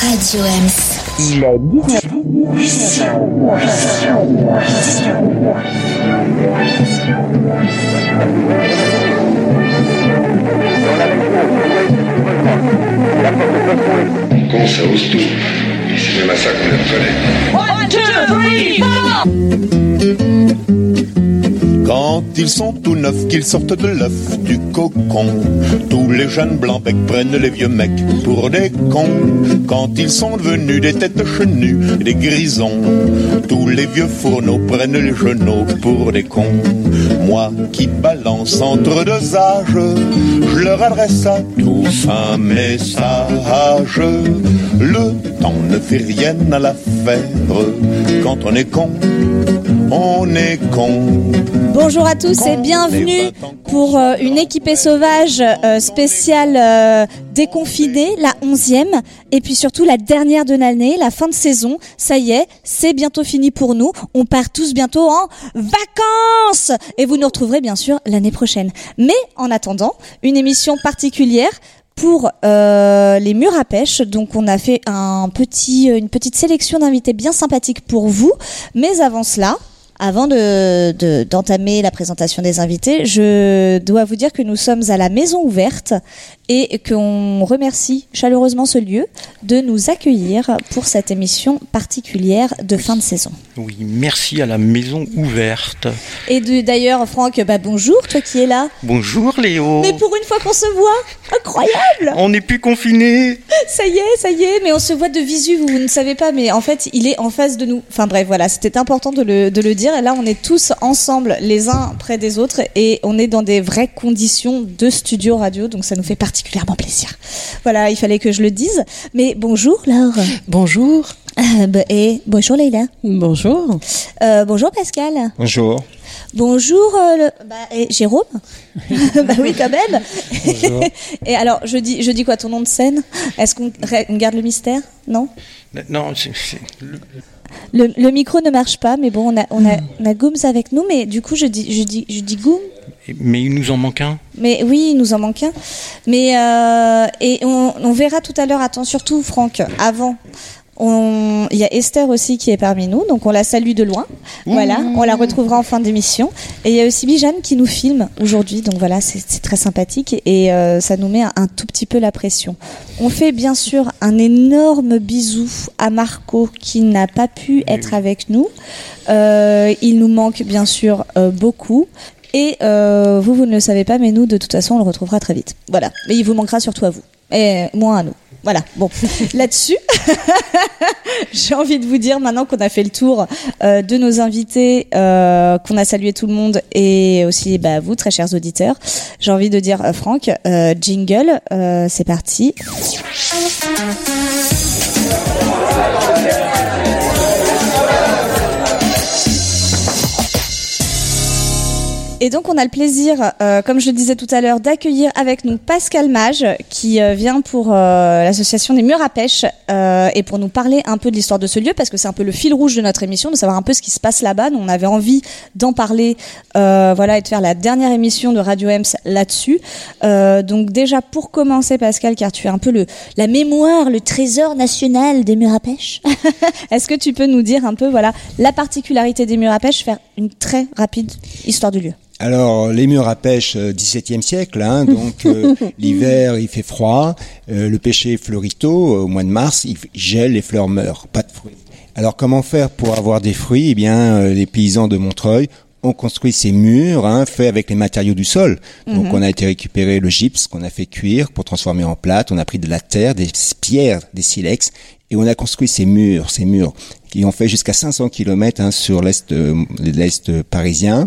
Radio Ems. Il est 19 Con, ça ose tout. C'est même à ça qu'on est Quand ils sont tout neufs, qu'ils sortent de l'œuf du cocon, tous les jeunes blancs becs prennent les vieux mecs pour des cons. Quand ils sont devenus des têtes chenues, des grisons, tous les vieux fourneaux prennent les genoux pour des cons. Moi qui balance entre deux âges, je leur adresse à tous un message. Le temps ne fait rien à l'affaire. Quand on est con, on est con. Bonjour à tous et bienvenue pour euh, une équipée sauvage euh, spéciale euh, déconfinée, la onzième, et puis surtout la dernière de l'année, la fin de saison. Ça y est, c'est bientôt fini pour nous. On part tous bientôt en vacances et vous nous retrouverez bien sûr l'année prochaine. Mais en attendant, une émission particulière pour euh, les murs à pêche. Donc on a fait un petit, une petite sélection d'invités bien sympathiques pour vous. Mais avant cela, avant de, de- d'entamer la présentation des invités, je dois vous dire que nous sommes à la maison ouverte et qu'on remercie chaleureusement ce lieu de nous accueillir pour cette émission particulière de fin de saison. Oui, merci à la maison ouverte. Et d'ailleurs, Franck, bah bonjour, toi qui es là. Bonjour Léo. Mais pour une fois qu'on se voit, incroyable On n'est plus confinés. Ça y est, ça y est, mais on se voit de visu, vous, vous ne savez pas, mais en fait, il est en face de nous. Enfin bref, voilà, c'était important de le, de le dire. Et là, on est tous ensemble, les uns près des autres, et on est dans des vraies conditions de studio radio, donc ça nous fait particulièrement plaisir. Voilà, il fallait que je le dise. Mais bonjour, Laure. Bonjour. Et bonjour, Leïla. Bonjour. Euh, bonjour, Pascal. Bonjour. Bonjour, euh, le... bah, et Jérôme. bah oui, quand même. et alors, je dis, je dis quoi, ton nom de scène? Est-ce qu'on on garde le mystère? Non? Non, c'est- le- le, le micro ne marche pas, mais bon, on a, on a, on a Gooms avec nous, mais du coup, je dis, je dis, je dis Goom. Mais il nous en manque un. Mais oui, il nous en manque un. Mais euh, et on, on verra tout à l'heure. Attends, surtout Franck, avant. Il y a Esther aussi qui est parmi nous, donc on la salue de loin. Voilà, on la retrouvera en fin d'émission. Et il y a aussi Bijane qui nous filme aujourd'hui, donc voilà, c'est c'est très sympathique et euh, ça nous met un, un tout petit peu la pression. On fait bien sûr un énorme bisou à Marco qui n'a pas pu être avec nous. Euh, il nous manque bien sûr euh, beaucoup. Et euh, vous, vous ne le savez pas, mais nous, de toute façon, on le retrouvera très vite. Voilà. Mais il vous manquera surtout à vous. Et moins à nous. Voilà. Bon, là-dessus, j'ai envie de vous dire maintenant qu'on a fait le tour euh, de nos invités, euh, qu'on a salué tout le monde et aussi bah, vous, très chers auditeurs. J'ai envie de dire, euh, Franck, euh, jingle, euh, c'est parti. Et donc on a le plaisir, euh, comme je le disais tout à l'heure, d'accueillir avec nous Pascal Mage, qui euh, vient pour euh, l'association des murs à pêche euh, et pour nous parler un peu de l'histoire de ce lieu, parce que c'est un peu le fil rouge de notre émission, de savoir un peu ce qui se passe là-bas. Nous, On avait envie d'en parler, voilà, et de faire la dernière émission de Radio Ems là-dessus. Donc déjà pour commencer, Pascal, car tu es un peu le la mémoire, le trésor national des murs à pêche. Est-ce que tu peux nous dire un peu, voilà, la particularité des murs à pêche, faire une très rapide histoire du lieu? Alors, les murs à pêche, euh, XVIIe siècle, hein, donc euh, l'hiver il fait froid, euh, le pêcher fleurit tôt, euh, au mois de mars, il gèle, les fleurs meurent, pas de fruits. Alors, comment faire pour avoir des fruits? Eh bien, euh, les paysans de Montreuil ont construit ces murs, hein, faits avec les matériaux du sol. Donc, on a été récupérer le gypse qu'on a fait cuire pour transformer en plâtre, on a pris de la terre, des pierres, des silex, et on a construit ces murs, ces murs qui ont fait jusqu'à 500 km hein, sur l'est l'est parisien.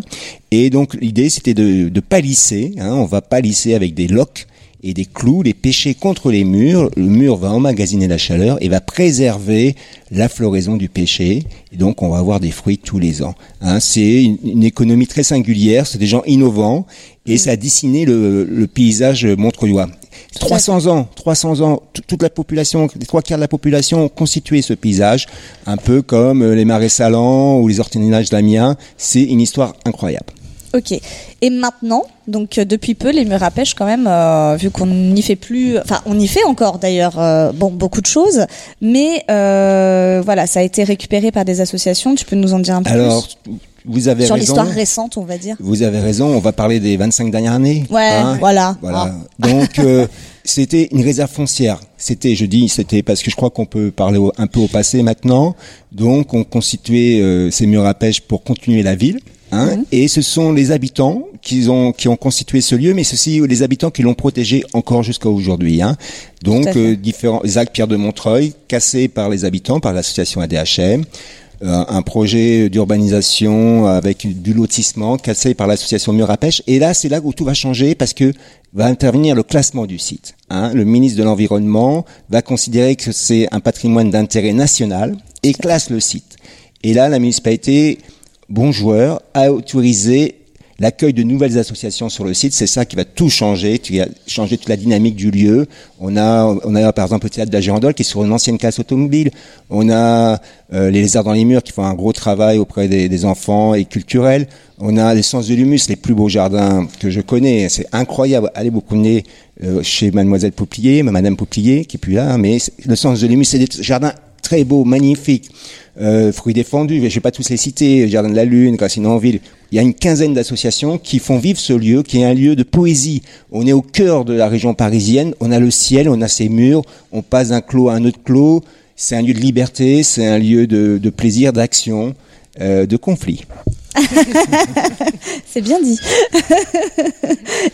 Et donc l'idée c'était de, de palisser. Hein, on va palisser avec des loques et des clous, les pêcher contre les murs. Le mur va emmagasiner la chaleur et va préserver la floraison du pêcher. Et donc on va avoir des fruits tous les ans. Hein, c'est une, une économie très singulière. C'est des gens innovants et ça a dessiné le, le paysage montreuillois. 300 ans, 300 ans, toute la population, les trois quarts de la population ont constitué ce paysage, un peu comme euh, les marais salants ou les ortinages d'Amiens. C'est une histoire incroyable. Ok. Et maintenant, donc euh, depuis peu, les murs à pêche, quand même, euh, vu qu'on n'y fait plus, enfin, on y fait encore d'ailleurs, euh, bon, beaucoup de choses, mais voilà, ça a été récupéré par des associations. Tu peux nous en dire un peu Alors, vous avez sur l'histoire récente, on va dire. Vous avez raison, on va parler des 25 dernières années. Ouais, hein. voilà. Voilà. Ah. Donc, euh, c'était une réserve foncière. C'était, je dis, c'était parce que je crois qu'on peut parler au- un peu au passé maintenant. Donc, on constituait euh, ces murs à pêche pour continuer la ville. Hein, Mhm. Et ce sont les habitants qui ont qui ont constitué ce lieu, mais ceci les habitants qui l'ont protégé encore jusqu'à aujourd'hui. Hein. Donc euh, différents Jacques Pierre de Montreuil, cassé par les habitants, par l'association ADHM, un projet d'urbanisation avec du lotissement cassé par l'association Mur à Pêche. Et là, c'est là où tout va changer parce que va intervenir le classement du site. Hein. Le ministre de l'Environnement va considérer que c'est un patrimoine d'intérêt national et classe le site. Et là, la municipalité, bon joueur, a autorisé l'accueil de nouvelles associations sur le site. C'est ça qui va tout changer, qui va changer toute la dynamique du lieu. On a, on a par exemple le théâtre de la Girandole qui est sur une ancienne classe automobile. On a euh, les lézards dans les murs qui font un gros travail auprès des, des enfants et culturels. On a les sens de l'humus, les plus beaux jardins que je connais. C'est incroyable. Allez vous promener euh, chez Mademoiselle Pouplier, Madame Pouplier qui est plus là, mais c'est- le sens de l'humus, c'est des jardins très beaux, magnifiques. Euh, fruits défendus, je ne vais pas tous les citer, Jardin de la Lune, Gracine en ville. Il y a une quinzaine d'associations qui font vivre ce lieu, qui est un lieu de poésie. On est au cœur de la région parisienne, on a le ciel, on a ses murs, on passe d'un clos à un autre clos. C'est un lieu de liberté, c'est un lieu de, de plaisir, d'action, euh, de conflit. C'est bien dit.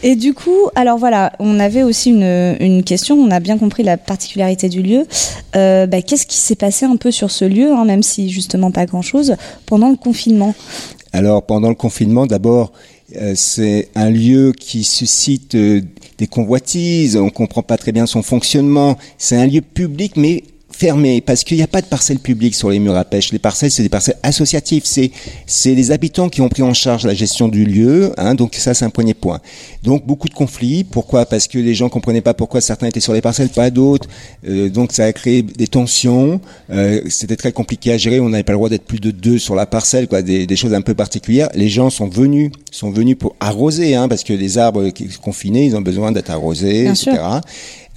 et du coup, alors voilà, on avait aussi une, une question. On a bien compris la particularité du lieu. Euh, bah, Qu'est-ce qui s'est passé un peu sur ce lieu, hein, même si justement pas grand-chose, pendant le confinement? Alors pendant le confinement, d'abord, euh, c'est un lieu qui suscite euh, des convoitises. On comprend pas très bien son fonctionnement. C'est un lieu public, mais fermé parce qu'il n'y a pas de parcelles publiques sur les murs à pêche. Les parcelles, c'est des parcelles associatives. C'est c'est les habitants qui ont pris en charge la gestion du lieu. Hein, donc ça, c'est un premier point. Donc beaucoup de conflits. Pourquoi? Parce que les gens comprenaient pas pourquoi certains étaient sur les parcelles, pas d'autres. Euh, donc ça a créé des tensions. Euh, C'était très compliqué à gérer. On n'avait pas le droit d'être plus de deux sur la parcelle, quoi. Des, des choses un peu particulières. Les gens sont venus, sont venus pour arroser, hein, parce que les arbres qui sont confinés, ils ont besoin d'être arrosés, Bien etc. sûr.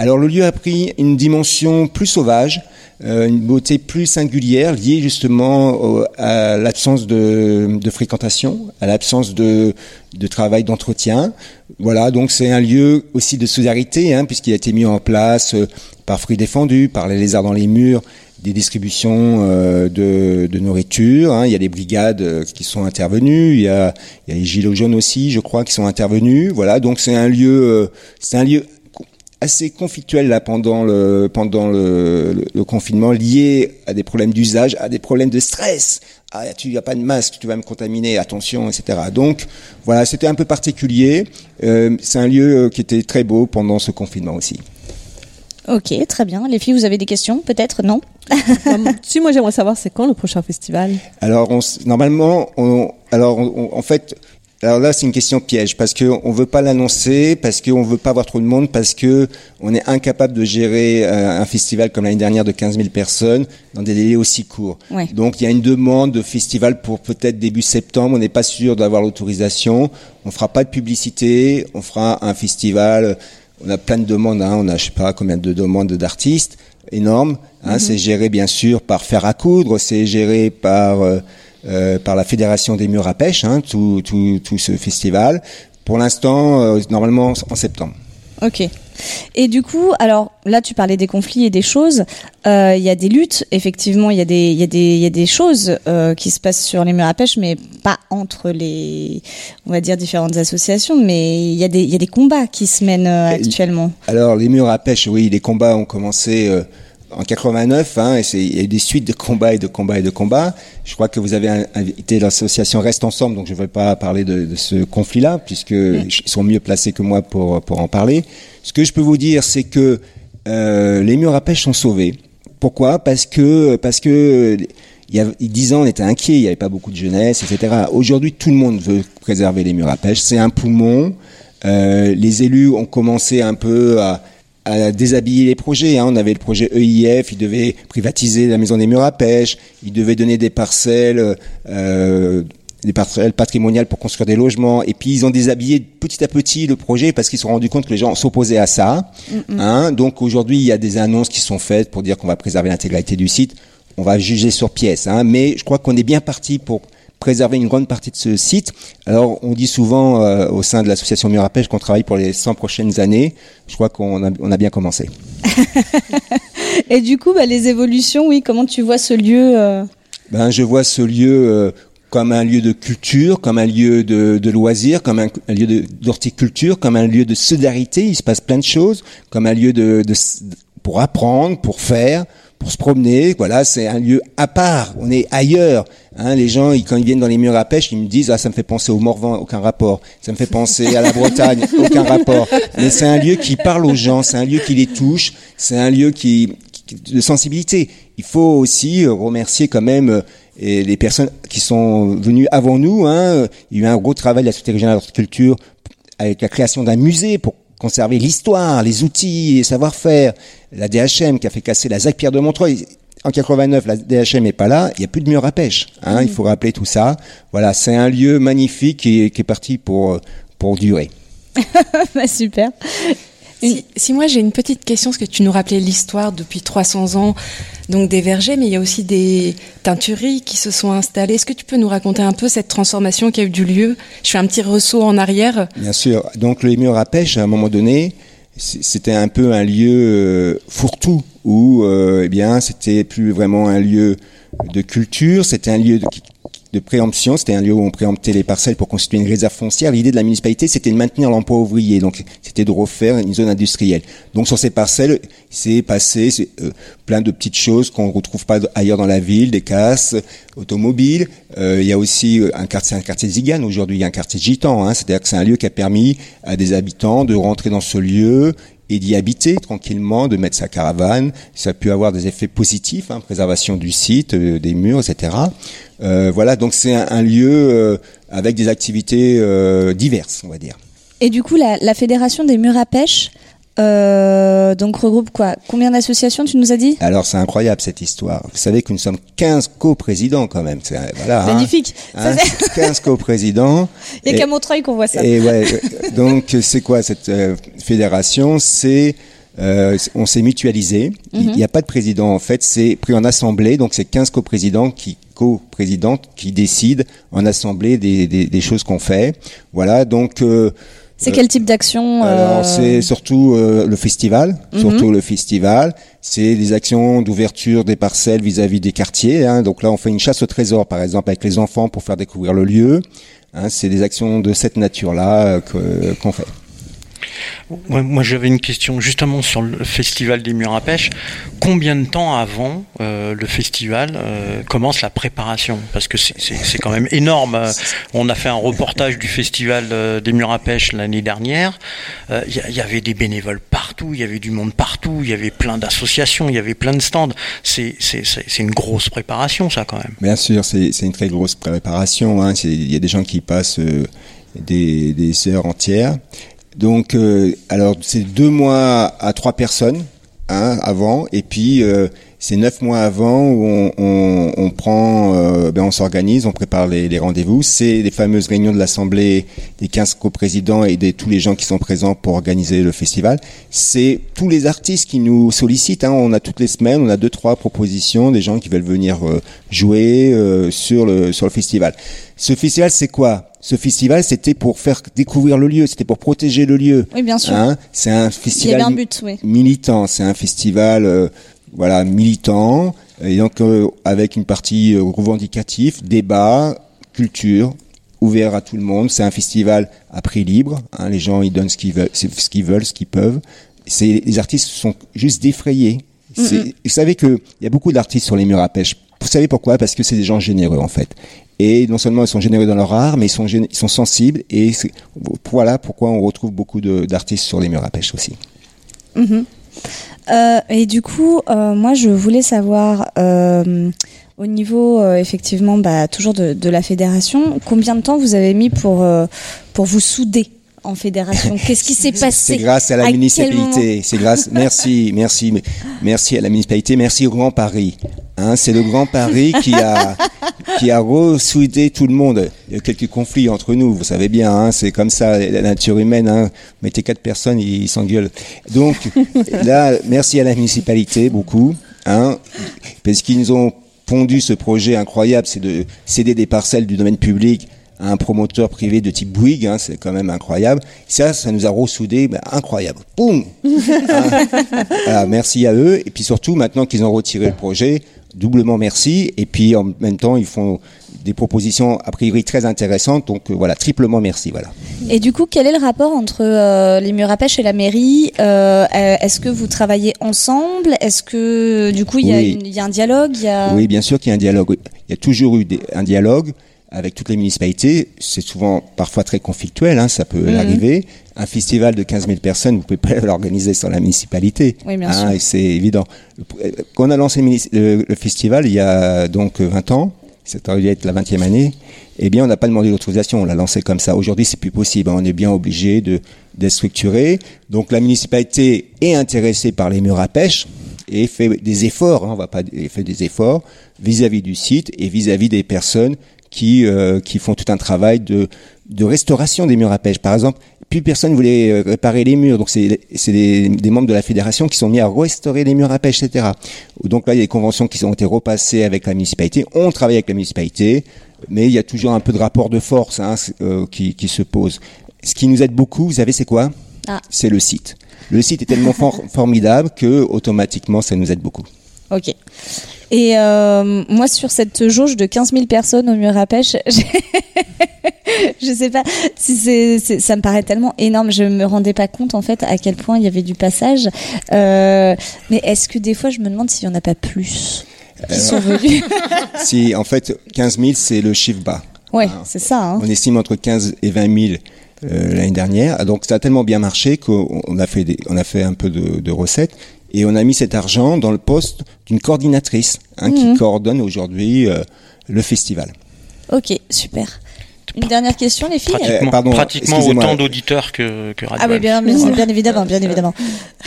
Alors le lieu a pris une dimension plus sauvage, euh, une beauté plus singulière, liée justement à l'absence de, fréquentation, à l'absence de, travail d'entretien. Voilà, donc c'est un lieu aussi de solidarité, hein, puisqu'il a été mis en place euh, par Fruits Défendus, par les lézards dans les murs, des distributions euh, de, nourriture. hein. Il y a des brigades qui sont intervenues. Il y a, les gilets jaunes aussi, je crois, qui sont intervenus. Voilà, donc c'est un lieu, c'est un lieu assez conflictuel là pendant le pendant le, le- le confinement lié à des problèmes d'usage, à des problèmes de stress. Ah, tu n'as pas de masque, tu vas me contaminer, attention, etc. Donc voilà, c'était un peu particulier. Euh, c'est un lieu euh, qui était très beau pendant ce confinement aussi. Ok, très bien. Les filles, vous avez des questions Peut-être? Non? Si moi j'aimerais savoir c'est quand le prochain festival? Alors, on, normalement, on, alors, on- on- en fait, alors là, c'est une question piège parce que on veut pas l'annoncer, parce qu'on veut pas avoir trop de monde, parce que on est incapable de gérer euh, un festival comme l'année dernière de 15 000 personnes dans des délais aussi courts. Ouais. Donc, il y a une demande de festival pour peut-être début septembre. On n'est pas sûr d'avoir l'autorisation. On fera pas de publicité. On fera un festival. On a plein de demandes. Hein. On a, je sais pas combien de demandes d'artistes énormes. Hein. C'est géré bien sûr par Fer à coudre. C'est géré par euh, euh, par la Fédération des murs à pêche. Hein, tout, tout, tout ce festival. Pour l'instant, euh, normalement en septembre. Ok. Et du coup, alors là, tu parlais des conflits et des choses. Euh, Il y a des luttes, effectivement. Il y a des, y a des, il y a des choses euh, qui se passent sur les murs à pêche, mais pas entre les, on va dire différentes associations. Mais il y a des, y a des combats qui se mènent euh, actuellement. Alors les murs à pêche, oui, les combats ont commencé en 89, hein, et il y a eu des suites de combats et de combats et de combats. Je crois que vous avez in- invité l'association Reste Ensemble, donc je ne vais pas parler de, de ce conflit-là, puisque ils sont mieux placés que moi pour, pour en parler. Ce que je peux vous dire, c'est que euh, les murs à pêche sont sauvés. Pourquoi? Parce que parce que il y a il y a dix ans, on était inquiet, il n'y avait pas beaucoup de jeunesse, etc. Aujourd'hui, tout le monde veut préserver les murs à pêche. C'est un poumon. Euh, les élus ont commencé un peu à, à déshabiller les projets. Hein. On avait le projet EIF, ils devaient privatiser la maison des murs à pêche, ils devaient donner des parcelles euh, des parcelles patrimoniales pour construire des logements. Et puis ils ont déshabillé petit à petit le projet parce qu'ils se sont rendus compte que les gens s'opposaient à ça. Hein. Donc aujourd'hui, il y a des annonces qui sont faites pour dire qu'on va préserver l'intégralité du site. On va juger sur pièce. Hein. Mais je crois qu'on est bien parti pour préserver une grande partie de ce site. Alors, on dit souvent euh, au sein de l'association Mur à Pêche qu'on travaille pour les 100 prochaines années. Je crois qu'on a, on a bien commencé. Et du coup, bah, les évolutions, oui, comment tu vois ce lieu euh, Ben, je vois ce lieu euh, comme un lieu de culture, comme un lieu de, de loisirs, comme un, un lieu d'horticulture, comme un lieu de solidarité. Il se passe plein de choses, comme un lieu de, de pour apprendre, pour faire, pour se promener. Voilà, c'est un lieu à part. On est ailleurs. Hein, les gens, ils- quand ils viennent dans les murs à pêche, ils me disent ah ça me fait penser au Morvan, aucun rapport. Ça me fait penser à la Bretagne, aucun rapport. Mais c'est un lieu qui parle aux gens, c'est un lieu qui les touche, c'est un lieu qui, qui- de sensibilité. Il faut aussi remercier quand même euh, et les personnes qui sont venues avant nous. Hein. Il y a eu un gros travail de la Société régionale d'horticulture avec la création d'un musée pour conserver l'histoire, les outils, les savoir-faire. La DHM qui a fait casser la ZAC Pierre de Montreuil. En 89, la DHM est pas là, il y a plus de mur à pêche. Hein, Il faut rappeler tout ça. Voilà, c'est un lieu magnifique qui est, qui est parti pour euh, pour durer. bah, Super. Si, si moi j'ai une petite question, parce que tu nous rappelais l'histoire depuis 300 ans, donc des vergers, mais il y a aussi des teintureries qui se sont installées. Est-ce que tu peux nous raconter un peu cette transformation qui a eu du lieu? Je fais un petit ressaut en arrière. Bien sûr. Donc les murs à pêche, à un moment donné, c'était un peu un lieu euh, fourre-tout où, euh, eh bien, c'était plus vraiment un lieu de culture, c'était un lieu de, qui- de préemption, c'était un lieu où on préemptait les parcelles pour constituer une réserve foncière. L'idée de la municipalité, c'était de maintenir l'emploi ouvrier, donc c'était de refaire une zone industrielle. Donc sur ces parcelles, c'est passé euh, plein de petites choses qu'on ne retrouve pas ailleurs dans la ville, des casses automobiles. Euh, il y a aussi euh, un quartier, un quartier zigane. Aujourd'hui, il y a un quartier gitan. Hein, C'est-à-dire que c'est un lieu qui a permis à des habitants de rentrer dans ce lieu et d'y habiter tranquillement, de mettre sa caravane. Ça a pu avoir des effets positifs, hein, préservation du site, euh, des murs, etc. Euh, voilà, donc c'est un, un lieu euh, avec des activités euh, diverses, on va dire. Et du coup, la, la fédération des murs à pêche, euh, donc regroupe quoi? Combien d'associations tu nous as dit? Alors c'est incroyable cette histoire. Vous savez que nous sommes 15 coprésidents quand même. C'est- Voilà, hein. Magnifique. Hein, Ça, c'est- 15 coprésidents. Il n'y a qu'à Montreuil qu'on voit ça. Et ouais, donc c'est quoi cette euh, fédération? C'est euh, on s'est mutualisé. Il Mhm. n'y a pas de président en fait. C'est pris en assemblée. Donc c'est 15 coprésidents qui coprésidentes qui décident en assemblée des, des, des choses qu'on fait. Voilà. Donc euh, C'est quel type d'action alors euh, c'est surtout euh, le festival, Mhm. surtout le festival. C'est des actions d'ouverture des parcelles vis-à-vis des quartiers. hein. Donc là, on fait une chasse au trésor, par exemple, avec les enfants pour faire découvrir le lieu. Hein, c'est des actions de cette nature-là euh, qu'on fait. Moi, j'avais une question justement sur le festival des murs à pêche. Combien de temps avant euh, le festival euh, commence la préparation? Parce que c'est- quand même énorme. Euh, On a fait un reportage du festival des murs à pêche l'année dernière. Il y, avait des bénévoles partout, il y avait du monde partout, il y avait plein d'associations, il y avait plein de stands. C'est une grosse préparation, ça quand même. Bien sûr, c'est une très grosse préparation. hein. Il y a des gens qui passent des heures entières. Donc, euh, alors c'est deux mois à trois personnes hein, avant, et puis euh, c'est neuf mois avant où on, on, on prend, euh, ben on s'organise, on prépare les, les rendez-vous. C'est les fameuses réunions de l'assemblée des 15 coprésidents et de tous les gens qui sont présents pour organiser le festival. C'est tous les artistes qui nous sollicitent. Hein. On a toutes les semaines, on a deux trois propositions des gens qui veulent venir euh, jouer euh, sur le sur le festival. Ce festival, c'est quoi? Ce festival, c'était pour faire découvrir le lieu, c'était pour protéger le lieu. Oui, bien sûr. Hein c'est un festival avait un but, oui. militant. C'est un festival, euh, voilà, militant, et donc euh, avec une partie euh, revendicative, débat, culture, ouvert à tout le monde. C'est un festival à prix libre. Hein, les gens ils donnent ce qu'ils veulent, ce qu'ils veulent, ce qu'ils peuvent. C'est les artistes sont juste défrayés. Vous savez que il y a beaucoup d'artistes sur les murs à pêche. Vous savez pourquoi? Parce que c'est des gens généreux en fait. Et non seulement ils sont généreux dans leur art, mais ils sont, ils sont sensibles. Et voilà pourquoi on retrouve beaucoup d'artistes sur les murs à pêche aussi. Euh, et du coup, euh, moi, je voulais savoir, euh, au niveau, effectivement, bah, toujours de, de la fédération, combien de temps vous avez mis pour, pour vous souder en fédération? Qu'est-ce qui s'est passé? C'est grâce à la municipalité. C'est grâce. Merci, merci, merci à la municipalité. Merci au Grand Paris. Hein, c'est le Grand Paris qui a qui a ressoudé tout le monde. Il y a quelques conflits entre nous, vous savez bien, hein, c'est comme ça, la nature humaine. Hein. Mettez quatre personnes, ils s'engueulent. Donc là, merci à la municipalité beaucoup, hein, parce qu'ils nous ont pondu ce projet incroyable, c'est de céder des parcelles du domaine public à un promoteur privé de type Bouygues, hein, c'est quand même incroyable. Ça, ça nous a ressoudé, ben, incroyable. Boum Hein. Voilà, Merci à eux. Et puis surtout, maintenant qu'ils ont retiré le projet, doublement merci. Et puis en même temps, ils font des propositions a priori très intéressantes. Donc euh, voilà, triplement merci. Voilà. Et du coup, quel est le rapport entre euh, les murs à pêche et la mairie Euh, Est-ce que vous travaillez ensemble? Est-ce que du coup il y, a Oui. une- il y a un dialogue il y a... Oui, bien sûr qu'il y a un dialogue. Il y a toujours eu des- un dialogue avec toutes les municipalités. C'est souvent parfois très conflictuel, hein, ça peut Mhm. arriver. Un festival de 15 000 personnes, vous pouvez pas l'organiser sans la municipalité. Oui, bien Hein, sûr. et c'est évident. Quand on a lancé le, festival il y a donc 20 ans, ça aurait dû être la 20e année, eh bien on n'a pas demandé l'autorisation, on l'a lancé comme ça. Aujourd'hui c'est plus possible, hein, on est bien obligé de d'être structuré. Donc la municipalité est intéressée par les murs à pêche et fait des efforts, hein, on va pas fait des efforts vis-à-vis du site et vis-à-vis des personnes qui euh, qui font tout un travail de de restauration des murs à pêche. Par exemple, plus personne voulait euh, réparer les murs, donc c'est c'est des, des membres de la fédération qui sont mis à restaurer les murs à pêche, etc. Donc là, il y a des conventions qui ont été repassées avec la municipalité. On travaille avec la municipalité, mais il y a toujours un peu de rapport de force hein, euh, qui, qui se pose. Ce qui nous aide beaucoup, vous savez, c'est quoi? Ah. C'est le site. Le site est tellement for- formidable que automatiquement, ça nous aide beaucoup. Ok. Et euh, moi, sur cette jauge de 15 000 personnes au mur à pêche, je sais pas si c'est, ça me paraît tellement énorme. Je me rendais pas compte en fait à quel point il y avait du passage. Euh, mais est-ce que des fois, je me demande s'il y en a pas plus qui sont venus si en fait 15 000 c'est le chiffre bas. Ouais, c'est ça. Hein. On estime entre 15 et 20 000 euh, l'année dernière. Donc ça a tellement bien marché qu'on on a fait des, on a fait un peu de, de recettes et on a mis cet argent dans le poste d'une coordinatrice hein, qui coordonne aujourd'hui euh, le festival. Ok, super. Une dernière question, les filles Pratique. Pratiquement, Euh, pardon, pratiquement autant d'auditeurs que, que Radio Ah oui, bien, bien, bien évidemment, bien évidemment.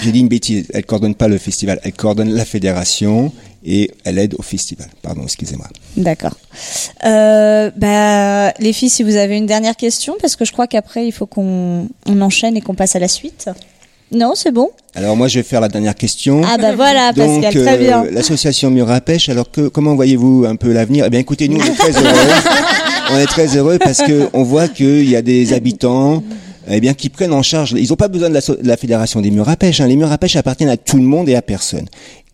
J'ai dit une bêtise. Elle coordonne pas le festival, elle coordonne la fédération et elle aide au festival. Pardon, excusez-moi. D'accord. Euh, bah, les filles, si vous avez une dernière question, parce que je crois qu'après, il faut qu'on on enchaîne et qu'on passe à la suite. Non, c'est bon Alors moi je vais faire la dernière question. Ah bah voilà, Donc, Pascal, très euh, bien. l'association Mur à Pêche, alors que, comment voyez-vous un peu l'avenir? Eh bien, écoutez, nous, on est très heureux. on est très heureux parce que on voit qu'il y a des habitants, eh bien, qui prennent en charge. Ils n'ont pas besoin de la, so- de la fédération des murs à pêche. hein. Les murs à pêche appartiennent à tout le monde et à personne.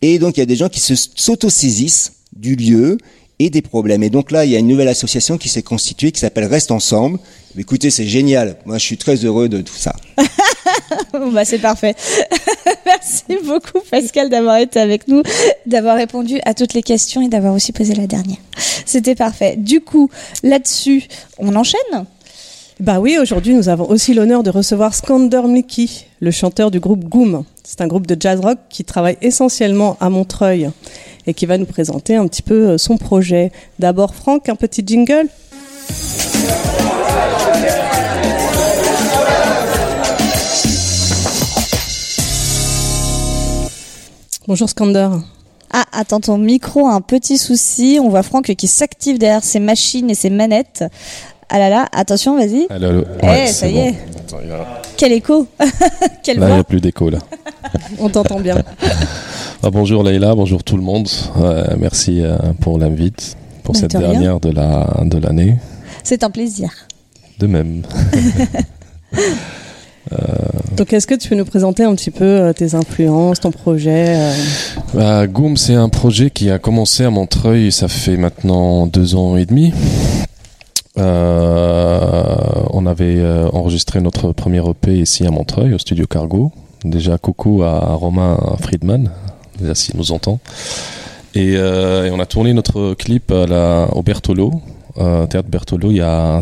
Et donc, il y a des gens qui se s'autosaisissent du lieu et des problèmes. Et donc là, il y a une nouvelle association qui s'est constituée qui s'appelle Reste Ensemble. Écoutez, c'est génial. Moi, je suis très heureux de tout ça. Bah, c'est parfait. Merci beaucoup, Pascal, d'avoir été avec nous, d'avoir répondu à toutes les questions et d'avoir aussi posé la dernière. C'était parfait. Du coup, là-dessus, on enchaîne? Bah oui, aujourd'hui nous avons aussi l'honneur de recevoir Skander Mliki, le chanteur du groupe Goom. C'est un groupe de jazz rock qui travaille essentiellement à Montreuil et qui va nous présenter un petit peu euh, son projet. D'abord Franck, un petit jingle. Bonjour Skander. Ah, attends, ton micro a un petit souci. On voit Franck qui s'active derrière ses machines et ses manettes. Ah là là, attention, vas-y. Allô, allô. Eh, Ouais, ça y bon. est. Attends, a- Quel écho Quelle Là, il n'y a plus d'écho là. On t'entend bien. Ah, bonjour Leïla, bonjour tout le monde. Euh, merci euh, pour l'invite, pour Bah, cette rien. dernière de la de l'année. C'est un plaisir. De même. Donc est-ce que tu peux nous présenter un petit peu euh, tes influences, ton projet euh, Bah, Goom, c'est un projet qui a commencé à Montreuil, ça fait maintenant deux ans et demi. Euh, on avait euh, enregistré notre premier EP ici à Montreuil, au studio Cargo. Déjà, coucou à Romain Friedman, déjà s'il nous entend. Et, euh, on a tourné notre clip au Bertolo, théâtre Bertolo.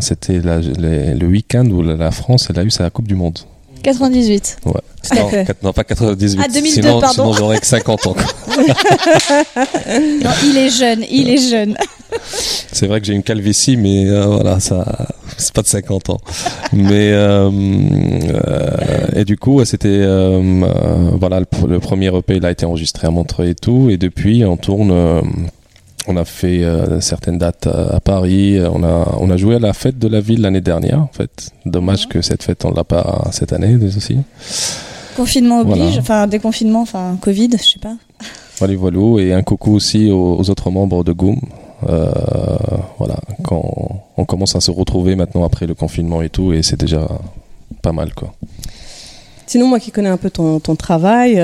C'était le week-end où la- France a eu sa Coupe du Monde. 98. Ouais. Tout à Non, fait. quatre- non, pas 98. Ah, 2002, sinon, pardon. sinon j'aurais que 50 ans. Non, il est jeune, il est jeune. C'est vrai que j'ai une calvitie, mais euh, voilà, ça, c'est pas de 50 ans. mais euh, euh, et du coup, c'était euh, voilà, le, le premier EP il a été enregistré à Montreuil et tout, et depuis on tourne. Euh, On a fait euh, certaines dates à, à Paris. On a, on a joué à la fête de la ville l'année dernière. En fait, dommage que cette fête on l'a pas cette année aussi. Confinement oblige, Voilà. enfin déconfinement, enfin Covid, je sais pas. Voilà, voilà. Et un coucou aussi aux, aux autres membres de Goom. Euh, voilà, quand on commence à se retrouver maintenant après le confinement et tout, et c'est déjà pas mal quoi. Sinon, moi qui connais un peu ton, ton travail,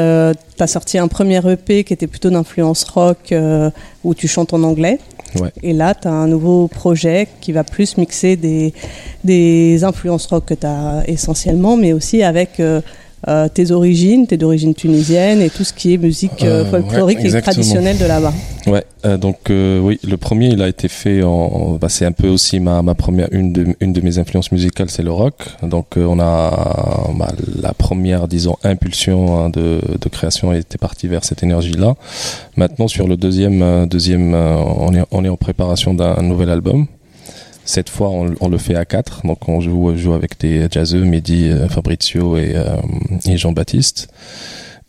tu as sorti un premier EP qui était plutôt d'influence rock, euh, où tu chantes en anglais. Ouais. Et là, tu as un nouveau projet qui va plus mixer des, des influences rock que tu as essentiellement, mais aussi avec euh, euh, tes origines, t'es d'origine tunisienne et tout ce qui est musique euh, Euh, folklorique ouais, et traditionnelle de là-bas. Ouais, donc oui, le premier il a été fait en, bah, c'est un peu aussi ma, ma première une de une de mes influences musicales c'est le rock. Donc on a bah, la première disons impulsion hein, de, de création était partie vers cette énergie là. Maintenant sur le deuxième deuxième on est on est en préparation d'un nouvel album. Cette fois, on, le fait à quatre, donc on joue, joue avec des jazzeux, Mehdi, euh, Fabrizio et, euh, et Jean-Baptiste.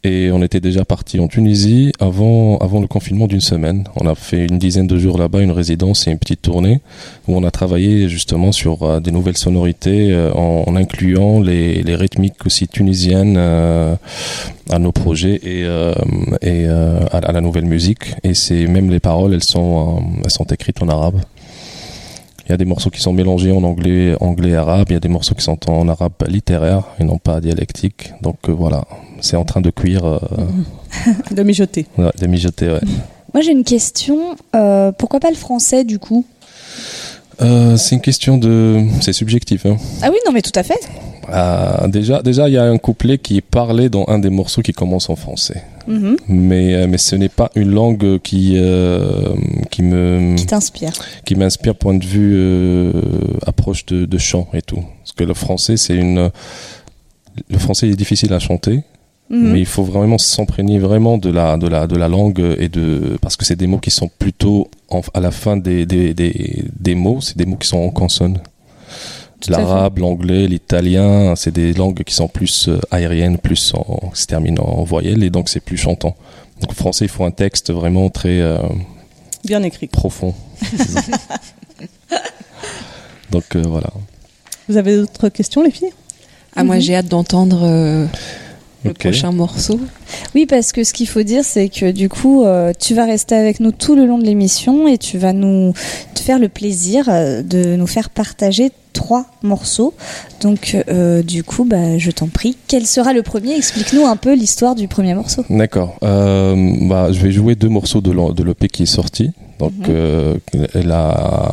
Et on était déjà parti en Tunisie avant, avant le confinement d'une semaine. On a fait une dizaine de jours là-bas, une résidence et une petite tournée où on a travaillé justement sur euh, des nouvelles sonorités en, incluant les, rythmiques aussi tunisiennes à nos projets et, à, la nouvelle musique. Et c'est même les paroles, elles sont, elles sont écrites en arabe. Il y a des morceaux qui sont mélangés en anglais, anglais arabe. Il y a des morceaux qui sont en arabe littéraire et non pas dialectique. Donc euh, voilà, c'est en train de cuire, euh, De mijoter. ouais, de mijoter. Ouais. Moi j'ai une question, euh, pourquoi pas le français du coup? Euh, c'est une question de, c'est subjectif. Hein. Ah oui, non mais tout à fait. Euh, déjà, déjà, il y a un couplet qui est parlé dans un des morceaux qui commence en français. Mhm. Mais, euh, mais ce n'est pas une langue qui, euh, qui me, Qui t'inspire. qui m'inspire point de vue euh, approche de, de chant et tout. Parce que le français, c'est une, le français est difficile à chanter, Mhm. mais il faut vraiment s'imprégner vraiment de la, de la, de la langue et de, parce que c'est des mots qui sont plutôt en- à la fin des, des, des, des mots, c'est des mots qui sont en consonne. L'arabe, l'anglais, l'italien, c'est des langues qui sont plus euh, aériennes, plus en, qui se terminent en voyelles et donc c'est plus chantant. Donc le français, il faut un texte vraiment très euh, Bien écrit. profond. donc euh, voilà. Vous avez d'autres questions, les filles? Ah, moi, j'ai hâte d'entendre euh, le prochain morceau. Oui, parce que ce qu'il faut dire, c'est que du coup, euh, tu vas rester avec nous tout le long de l'émission et tu vas nous te faire le plaisir de nous faire partager trois morceaux. Donc, euh, du coup, bah, je t'en prie. Quel sera le premier? Explique-nous un peu l'histoire du premier morceau. D'accord. Euh, bah, je vais jouer deux morceaux de l'EP qui est sorti. Donc, Mhm. euh, euh,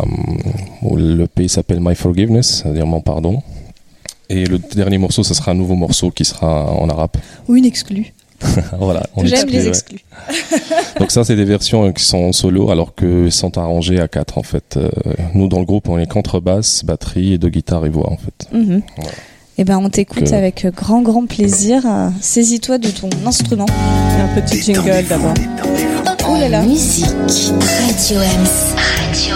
l'EP s'appelle My Forgiveness, c'est-à-dire mon pardon. Et le dernier morceau, ce sera un nouveau morceau qui sera en arabe. Ou une exclue. voilà. on J'aime exclut, les ouais. exclus. Donc ça, c'est des versions euh, qui sont en solo, alors que sont arrangées à quatre en fait. Euh, nous, dans le groupe, on est contrebasse, batterie et deux guitares et voix en fait. Voilà. Eh ben, on t'écoute Donc, euh, avec grand, grand plaisir. Saisis-toi de ton instrument. Un petit jingle d'abord. Oh là là. Musique. Radio Ems. Radio.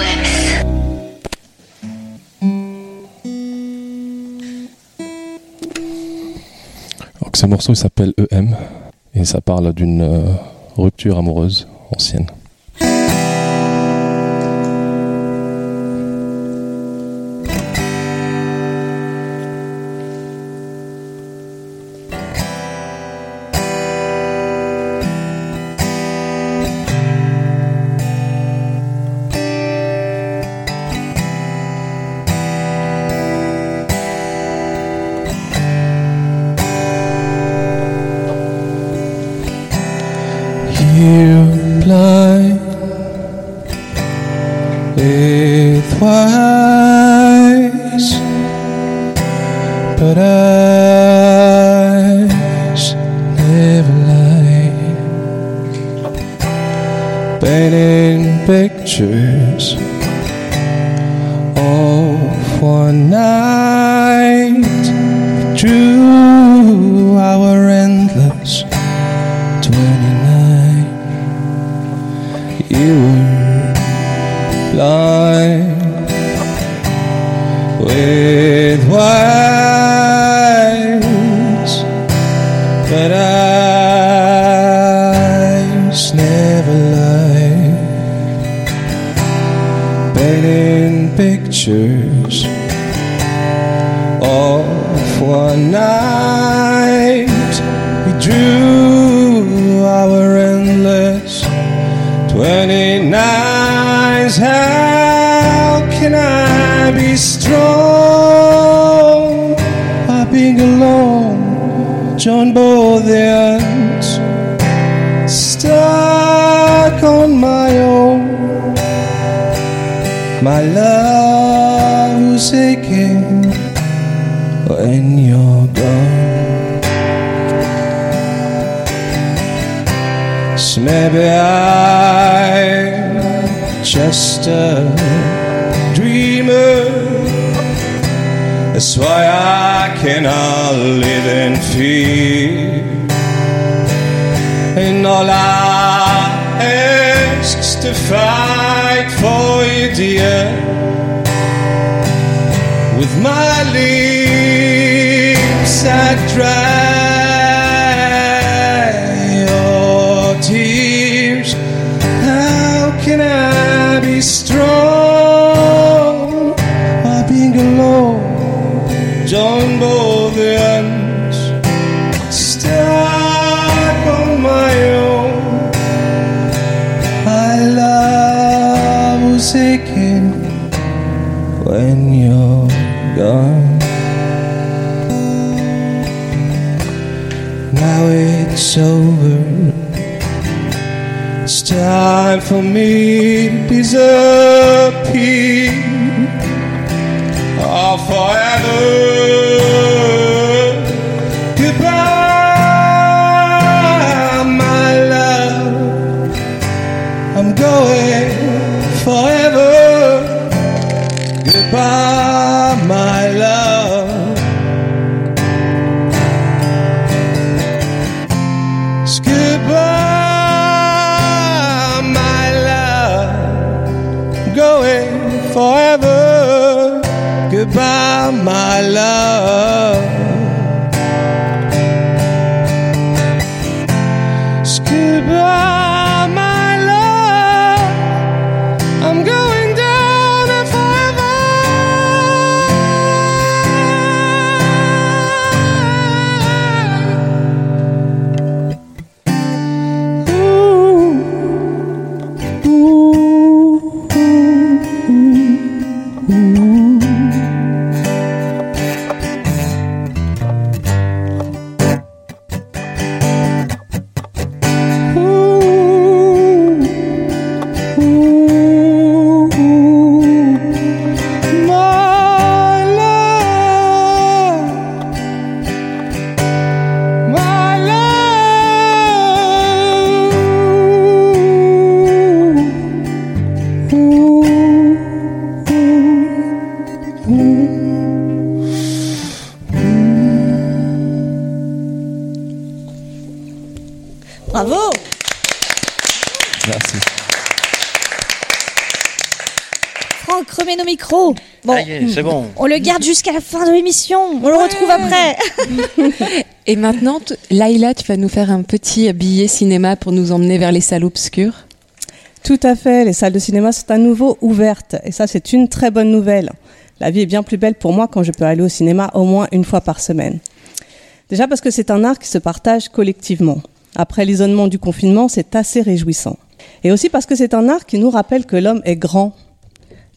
Donc ce morceau, il s'appelle EM et ça parle d'une euh, rupture amoureuse ancienne. Me to disappear. Oh, forever. C'est bon. on le garde jusqu'à la fin de l'émission. On le retrouve après. Et maintenant, Laïla, tu vas nous faire un petit billet cinéma pour nous emmener vers les salles obscures. Tout à fait, les salles de cinéma sont à nouveau ouvertes et ça c'est une très bonne nouvelle. La vie est bien plus belle pour moi quand je peux aller au cinéma au moins une fois par semaine. Déjà parce que c'est un art qui se partage collectivement. Après l'isolement du confinement, c'est assez réjouissant. Et aussi parce que c'est un art qui nous rappelle que l'homme est grand.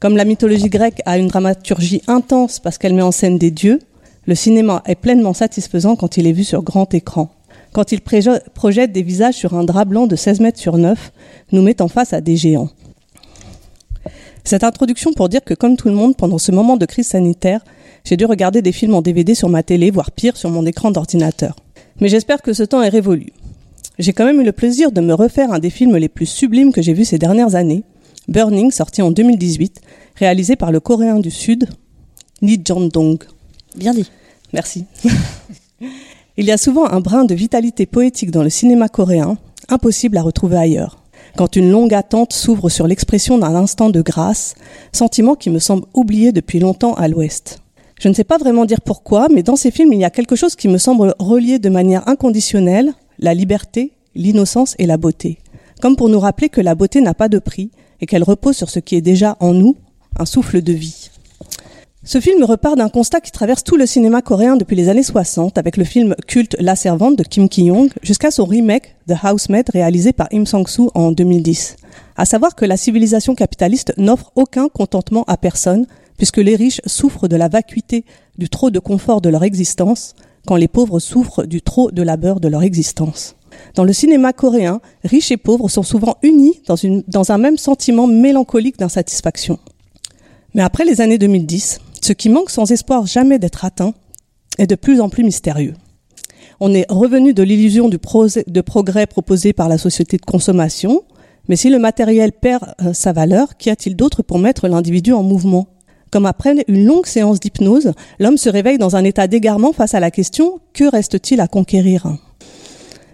Comme la mythologie grecque a une dramaturgie intense parce qu'elle met en scène des dieux, le cinéma est pleinement satisfaisant quand il est vu sur grand écran. Quand il projette des visages sur un drap blanc de 16 mètres sur 9, nous mettant face à des géants. Cette introduction pour dire que comme tout le monde, pendant ce moment de crise sanitaire, j'ai dû regarder des films en DVD sur ma télé, voire pire, sur mon écran d'ordinateur. Mais j'espère que ce temps est révolu. J'ai quand même eu le plaisir de me refaire un des films les plus sublimes que j'ai vus ces dernières années, Burning, sorti en 2018, réalisé par le Coréen du Sud, Lee Jang-dong. Bien dit. Merci. Il y a souvent un brin de vitalité poétique dans le cinéma coréen, impossible à retrouver ailleurs. Quand une longue attente s'ouvre sur l'expression d'un instant de grâce, sentiment qui me semble oublié depuis longtemps à l'Ouest. Je ne sais pas vraiment dire pourquoi, mais dans ces films, il y a quelque chose qui me semble relier de manière inconditionnelle la liberté, l'innocence et la beauté. Comme pour nous rappeler que la beauté n'a pas de prix et qu'elle repose sur ce qui est déjà en nous, un souffle de vie. Ce film repart d'un constat qui traverse tout le cinéma coréen depuis les années 60 avec le film culte La Servante de Kim Ki-young jusqu'à son remake The Housemaid réalisé par Im Sang-soo en 2010. À savoir que la civilisation capitaliste n'offre aucun contentement à personne puisque les riches souffrent de la vacuité du trop de confort de leur existence quand les pauvres souffrent du trop de labeur de leur existence. Dans le cinéma coréen, riches et pauvres sont souvent unis dans, un même sentiment mélancolique d'insatisfaction. Mais après les années 2010, ce qui manque sans espoir jamais d'être atteint est de plus en plus mystérieux. On est revenu de l'illusion de progrès proposé par la société de consommation, mais si le matériel perd euh, sa valeur, qu'y a-t-il d'autre pour mettre l'individu en mouvement? Comme après une longue séance d'hypnose, l'homme se réveille dans un état d'égarement face à la question que reste-t-il à conquérir?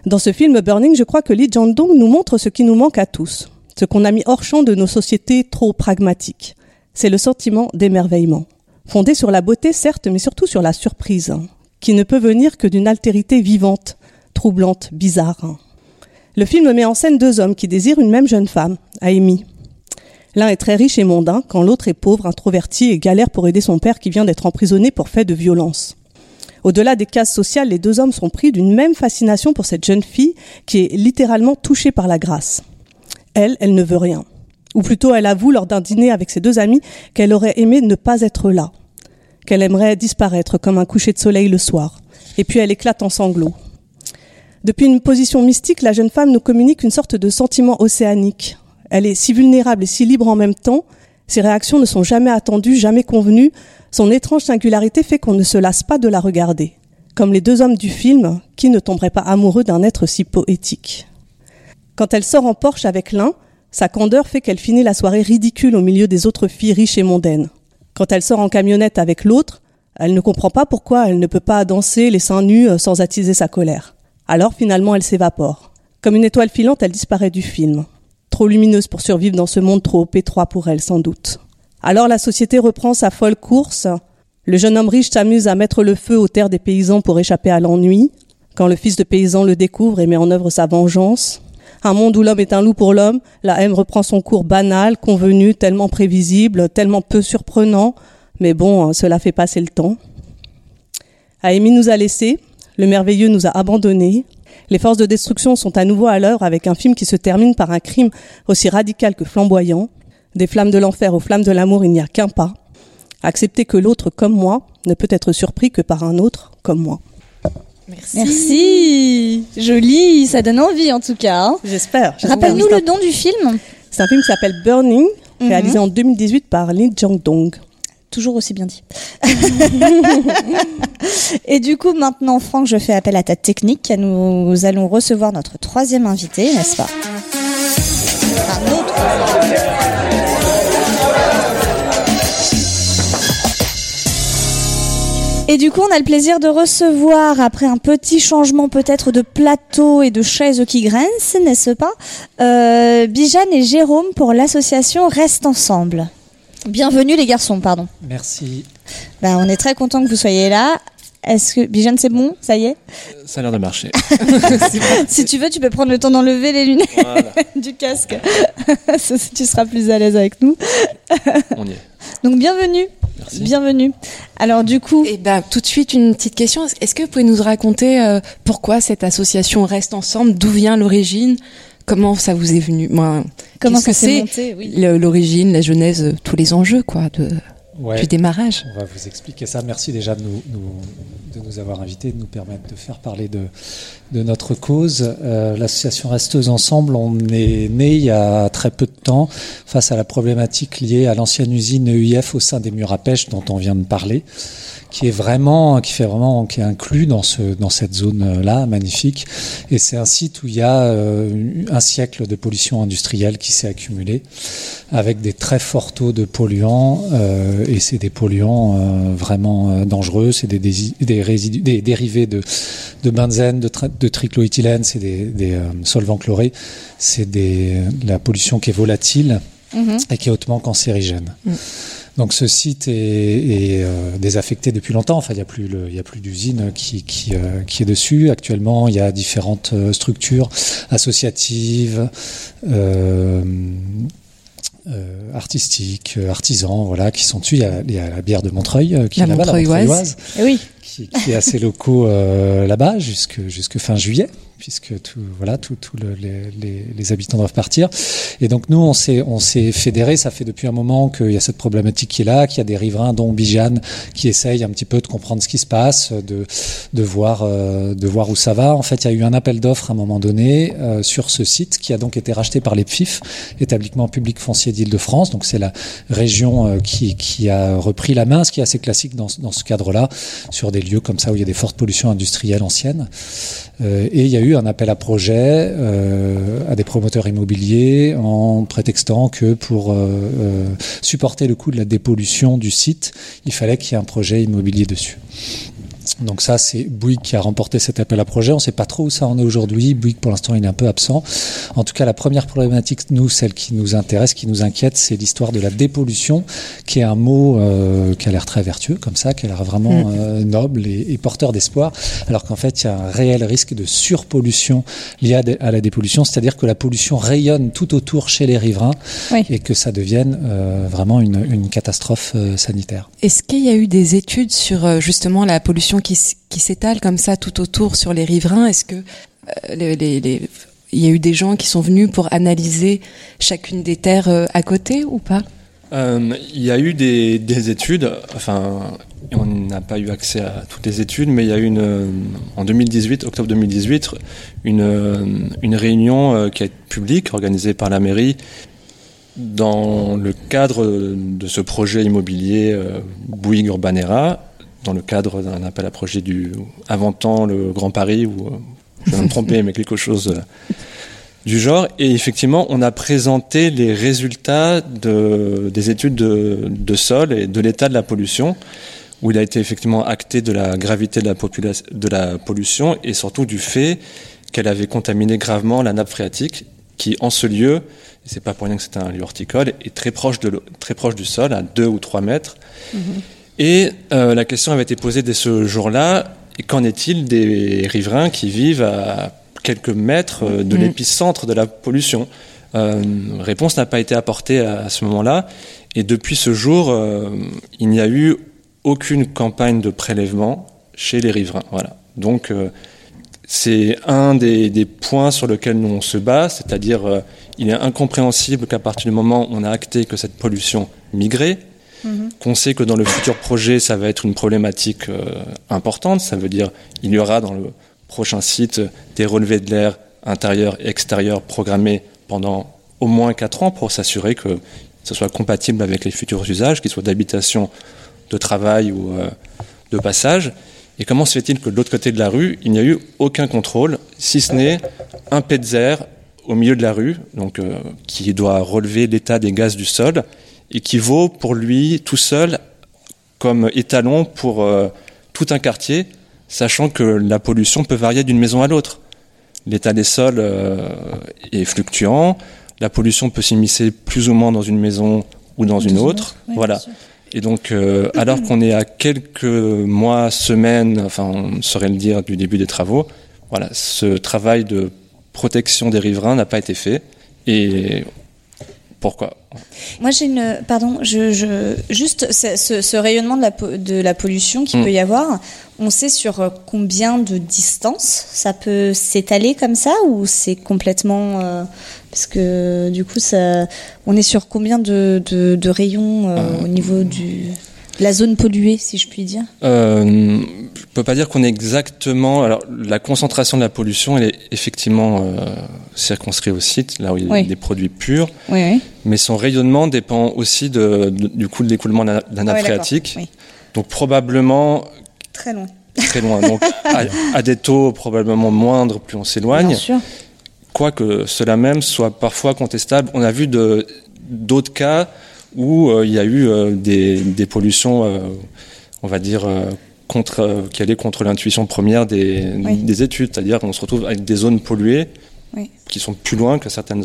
Dans ce film Burning, je crois que Lee Jang-dong nous montre ce qui nous manque à tous, ce qu'on a mis hors champ de nos sociétés trop pragmatiques. C'est le sentiment d'émerveillement fondée sur la beauté certes, mais surtout sur la surprise, qui ne peut venir que d'une altérité vivante, troublante, bizarre. Le film met en scène deux hommes qui désirent une même jeune femme, Amy. L'un est très riche et mondain, quand l'autre est pauvre, introverti et galère pour aider son père qui vient d'être emprisonné pour fait de violence. Au-delà des cases sociales, les deux hommes sont pris d'une même fascination pour cette jeune fille qui est littéralement touchée par la grâce. Elle, elle ne veut rien. Ou plutôt, elle avoue lors d'un dîner avec ses deux amis qu'elle aurait aimé ne pas être là, qu'elle aimerait disparaître comme un coucher de soleil le soir. Et puis elle éclate en sanglots. Depuis une position mystique, la jeune femme nous communique une sorte de sentiment océanique. Elle est si vulnérable et si libre en même temps, ses réactions ne sont jamais attendues, jamais convenues, son étrange singularité fait qu'on ne se lasse pas de la regarder. Comme les deux hommes du film, qui ne tomberait pas amoureux d'un être si poétique Quand elle sort en Porsche avec l'un, sa candeur fait qu'elle finit la soirée ridicule au milieu des autres filles riches et mondaines. Quand elle sort en camionnette avec l'autre, elle ne comprend pas pourquoi elle ne peut pas danser les seins nus euh, sans attiser sa colère. Alors finalement elle s'évapore. Comme une étoile filante, elle disparaît du film. Trop lumineuse pour survivre dans ce monde trop étroit pour elle, sans doute. Alors la société reprend sa folle course. Le jeune homme riche s'amuse à mettre le feu aux terres des paysans pour échapper à l'ennui. Quand le fils de paysan le découvre et met en œuvre sa vengeance, un monde où l'homme est un loup pour l'homme, la haine reprend son cours banal, convenu, tellement prévisible, tellement peu surprenant, mais bon, cela fait passer le temps. Amy nous a laissés, le merveilleux nous a abandonnés, les forces de destruction sont à nouveau à l'heure avec un film qui se termine par un crime aussi radical que flamboyant. Des flammes de l'enfer aux flammes de l'amour, il n'y a qu'un pas. Accepter que l'autre comme moi ne peut être surpris que par un autre comme moi. Merci. Merci. Joli, ça donne envie en tout cas. hein. J'espère. Rappelle-nous le nom du film. C'est un film qui s'appelle Burning, Mhm. réalisé en 2018 par Lee Jang-dong. Toujours aussi bien dit. Et du coup, maintenant, Franck, je fais appel à ta technique. Nous allons recevoir notre troisième invité, n'est-ce pas? Un autre. Et du coup, on a le plaisir de recevoir, après un petit changement peut-être de plateau et de chaise qui grince, n'est-ce pas, euh, Bijane et Jérôme pour l'association Reste Ensemble. Bienvenue les garçons, pardon. Merci. Bah, on est très content que vous soyez là. Est-ce que Bijane c'est bon? Ça y est? Ça a l'air de marcher. Si tu veux, tu peux prendre le temps d'enlever les lunettes Voilà. du casque. tu seras plus à l'aise avec nous. On y est. Donc bienvenue. Bienvenue. Alors du coup, Eh ben, tout de suite une petite question. Est-ce que vous pouvez nous raconter euh, pourquoi cette association reste ensemble? D'où vient l'origine? Comment ça vous est venu? Moi, Comment ça s'est que monté, oui. L'origine, la genèse, euh, tous les enjeux, quoi, de, Ouais. du démarrage. On va vous expliquer ça. Merci déjà de nous, nous- de nous avoir invités, de nous permettre de faire parler de, de notre cause. Euh, L'association Resteuse Ensemble, on est né il y a très peu de temps face à la problématique liée à l'ancienne usine EIF au sein des murs à pêche dont on vient de parler, qui est vraiment, qui fait vraiment, qui est inclus dans ce, dans cette zone-là, magnifique. Et c'est un site où il y a euh, un siècle de pollution industrielle qui s'est accumulé avec des très forts taux de polluants euh, et c'est des polluants euh, vraiment euh, dangereux, c'est des, des, résidus, des dérivés de, de benzène, de, de triclohéthylène, c'est des, des euh, solvants chlorés, c'est des, de la pollution qui est volatile Mhm. et qui est hautement cancérigène. Mm. Donc ce site est, est, euh, désaffecté depuis longtemps. Enfin, il n'y a plus, le- il y a plus d'usine qui, qui, euh, qui est dessus. Actuellement, il y a différentes euh, structures associatives, euh, euh, artistiques, euh, artisans, voilà, qui sont dessus. Il y a, il y a la bière de Montreuil euh, qui La est là-bas, la Montreuilloise. Montreuilloise, Eh oui. Qui, qui est assez locaux euh, là-bas jusque, jusque fin juillet, puisque tout, voilà, tout, tout le- les, les, les habitants doivent partir. Et donc nous, on s'est, on s'est fédérés. Ça fait depuis un moment qu'il y a cette problématique qui est là, qu'il y a des riverains, dont Bijane, qui essayent un petit peu de comprendre ce qui se passe, de, de voir, euh, de voir où ça va. En fait, il y a eu un appel d'offres à un moment donné euh, sur ce site qui a donc été racheté par l'EPFIF, établissement public foncier d'Île-de-France. Donc c'est la région euh, qui, qui a repris la main, ce qui est assez classique dans, dans ce cadre-là, sur des lieux comme ça où il y a des fortes pollutions industrielles anciennes. Euh, et il y a eu un appel à projet euh, à des promoteurs immobiliers en prétextant que pour euh, supporter le coût de la dépollution du site, il fallait qu'il y ait un projet immobilier dessus. Donc ça, c'est Bouygues qui a remporté cet appel à projet. On ne sait pas trop où ça en est aujourd'hui. Bouygues, pour l'instant, il est un peu absent. En tout cas, la première problématique, nous, celle qui nous intéresse, qui nous inquiète, c'est l'histoire de la dépollution, qui est un mot euh, qui a l'air très vertueux, comme ça, qui a l'air vraiment Mm. euh, noble et, et porteur d'espoir, alors qu'en fait, il y a un réel risque de surpollution lié à la dépollution, c'est-à-dire que la pollution rayonne tout autour chez les riverains Oui. et que ça devienne euh, vraiment une, une catastrophe euh, sanitaire. Est-ce qu'il y a eu des études sur euh, justement la pollution qui, qui s'étale comme ça tout autour sur les riverains Est-ce que euh, y a eu des gens qui sont venus pour analyser chacune des terres euh, à côté ou pas? Euh, il y a eu des, des études, enfin, on n'a pas eu accès à toutes les études, mais il y a eu en 2018, octobre 2018, une, réunion qui est publique, organisée par la mairie, dans le cadre de ce projet immobilier Bouygues Urbanera, dans le cadre d'un appel à projet du Aventant le Grand Paris, ou euh, je vais me tromper, mais quelque chose euh, du genre. Et effectivement, on a présenté les résultats de, des études de, sol et de l'état de la pollution, où il a été effectivement acté de la gravité de la, pollution et surtout du fait qu'elle avait contaminé gravement la nappe phréatique, qui en ce lieu, c'est pas pour rien que c'est un lieu horticole, est très proche, du sol, à 2 ou 3 mètres. Et euh, la question avait été posée dès ce jour-là, qu'en est-il des riverains qui vivent à quelques mètres euh, de Mhm. l'épicentre de la pollution? Euh, Réponse n'a pas été apportée à, à ce moment-là, et depuis ce jour, euh, il n'y a eu aucune campagne de prélèvement chez les riverains. Voilà. Donc euh, c'est un des, des points sur lesquels nous on se bat, c'est-à-dire euh, il est incompréhensible qu'à partir du moment où on a acté que cette pollution migrait, Mhm. qu'on sait que dans le futur projet, ça va être une problématique euh, importante. Ça veut dire il y aura dans le prochain site des relevés de l'air intérieur et extérieur programmés pendant au moins 4 ans pour s'assurer que ce soit compatible avec les futurs usages, qu'ils soient d'habitation, de travail ou euh, de passage. Et comment se fait-il que de l'autre côté de la rue, il n'y a eu aucun contrôle, si ce n'est un Petzer au milieu de la rue, donc euh, qui doit relever l'état des gaz du sol et qui vaut pour lui tout seul comme étalon pour euh, tout un quartier, sachant que la pollution peut varier d'une maison à l'autre. L'état des sols euh, est fluctuant, la pollution peut s'immiscer plus ou moins dans une maison ou dans une autre. oui, voilà. Et donc, euh, alors qu'on est à quelques mois, semaines, enfin, on saurait le dire, du début des travaux, voilà, ce travail de protection des riverains n'a pas été fait. Et pourquoi Moi, j'ai une. Pardon, je, je, juste ce, rayonnement de la, po- de la pollution qu'il Mm. peut y avoir, on sait sur euh, combien de distance ça peut s'étaler comme ça ou c'est complètement. euh, parce que du coup, ça, on est sur combien de, de, de rayons euh, au niveau du, la zone polluée, si je puis dire Euh, je peux pas dire qu'on est exactement. Alors, la concentration de la pollution, elle est effectivement euh, circonscrite au site, là où il y a Oui. des produits purs. Oui, oui. Mais son rayonnement dépend aussi de, de- du coup de l'écoulement de la, nappe Ah phréatique. Donc, probablement Très loin. très loin. Donc, à, à des taux probablement moindres, plus on s'éloigne. Bien sûr. Quoique cela même soit parfois contestable. On a vu d'autres cas où euh, il y a eu euh, des, des pollutions, euh, on va dire, contre, qui allaient contre l'intuition première des, Oui. des études. C'est-à-dire qu'on se retrouve avec des zones polluées Oui. qui sont plus loin que certaines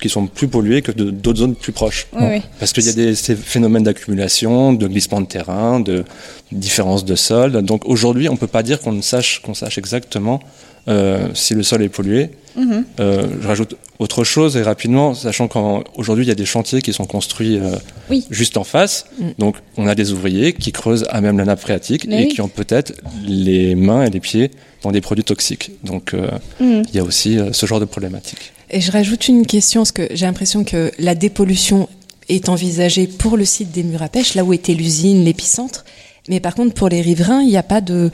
qui sont plus polluées que d'autres zones plus proches. Oui, oui. Parce qu'il y a des ces phénomènes d'accumulation, de glissement de terrain, de différence de sol. Donc aujourd'hui, on peut pas dire qu'on ne sache qu'on sache exactement euh, si le sol est pollué. Mhm. Euh, je rajoute autre chose et rapidement, sachant qu'aujourd'hui il y a des chantiers qui sont construits euh, Oui. juste en face. Mm. Donc on a des ouvriers qui creusent à même la nappe phréatique Mais et oui. qui ont peut-être les mains et les pieds dans des produits toxiques. Donc euh, Mm. il y a aussi euh, ce genre de problématique. Et je rajoute une question, parce que j'ai l'impression que la dépollution est envisagée pour le site des murs à pêche, là où était l'usine, l'épicentre. Mais par contre, pour les riverains, il n'y a pas de,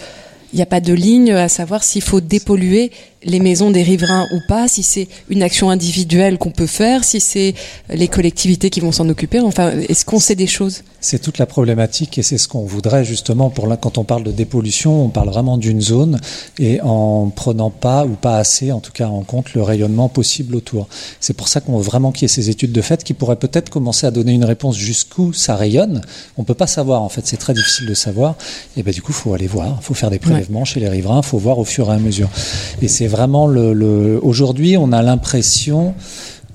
n'y a pas de ligne à savoir s'il faut dépolluer les maisons des riverains ou pas, si c'est une action individuelle qu'on peut faire, si c'est les collectivités qui vont s'en occuper. Enfin, est-ce qu'on sait des choses? C'est toute la problématique et c'est ce qu'on voudrait justement pour là, quand on parle de dépollution, on parle vraiment d'une zone et en prenant pas ou pas assez, en tout cas en compte le rayonnement possible autour. C'est pour ça qu'on veut vraiment qu'il y ait ces études de fait qui pourraient peut-être commencer à donner une réponse jusqu'où ça rayonne. On peut pas savoir en fait, c'est très difficile de savoir. Et ben du coup, faut aller voir, faut faire des prélèvements chez les riverains, faut voir au fur et à mesure. Et c'est vraiment aujourd'hui, on a l'impression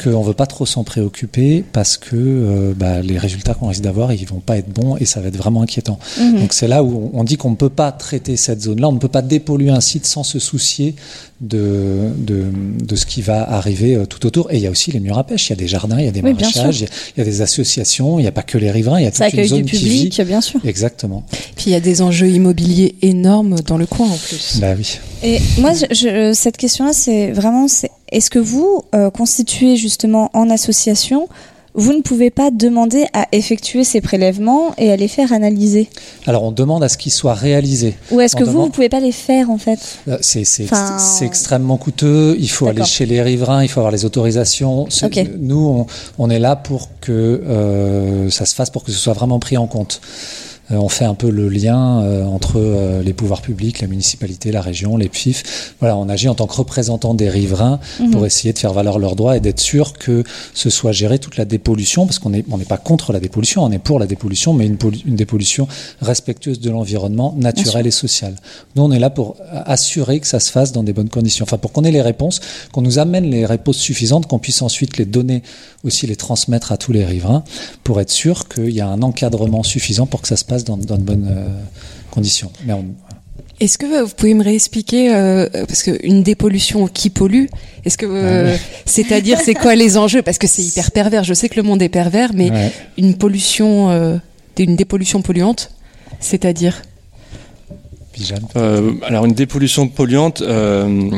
qu'on veut pas trop s'en préoccuper parce que euh, bah, les résultats qu'on risque d'avoir, ils vont pas être bons et ça va être vraiment inquiétant. Mhm. Donc c'est là où on dit qu'on ne peut pas traiter cette zone-là, on ne peut pas dépolluer un site sans se soucier de, de, de ce qui va arriver euh, tout autour. Et il y a aussi les murs à pêche, il y a des jardins, il y a des Oui, maraîchages, il y, a- il y a des associations, il n'y a pas que les riverains, il y a Ça toute une zone du qui public, vit. bien sûr. Exactement. Puis il y a des enjeux immobiliers énormes dans le coin en plus. Bah oui. Et moi, je, je- cette question-là, c'est vraiment, c'est est-ce que vous, euh, constituez justement en association, vous ne pouvez pas demander à effectuer ces prélèvements et à les faire analyser Alors on demande à ce qu'ils soient réalisés. Ou est-ce que vous, vous pouvez pas les faire en fait Euh, C'est Enfin, extrêmement coûteux. Il faut aller chez les riverains, il faut avoir les autorisations. Nous, on, on est là pour que euh, ça se fasse, pour que ce soit vraiment pris en compte. Euh, on fait un peu le lien euh, entre euh, les pouvoirs publics, la municipalité, la région, les PIF. Voilà, on agit en tant que représentant des riverains Mhm. pour essayer de faire valoir leurs droits et d'être sûr que ce soit géré toute la dépollution, parce qu'on n'est on n'est pas contre la dépollution, on est pour la dépollution, mais une, une dépollution respectueuse de l'environnement naturel et social. Nous, on est là pour assurer que ça se fasse dans des bonnes conditions. Enfin, pour qu'on ait les réponses, qu'on nous amène les réponses suffisantes, qu'on puisse ensuite les donner, aussi les transmettre à tous les riverains, pour être sûr qu'il y a un encadrement suffisant pour que ça se passe dans, dans de bonnes euh, conditions. Mais on- Est-ce que vous pouvez me réexpliquer, euh, parce qu'une dépollution qui pollue, est-ce que, euh, Ouais. c'est-à-dire, c'est quoi les enjeux? Parce que c'est hyper pervers. Je sais que le monde est pervers, mais Ouais. une pollution, euh, une dépollution polluante, c'est-à-dire? Euh, alors une dépollution polluante, euh,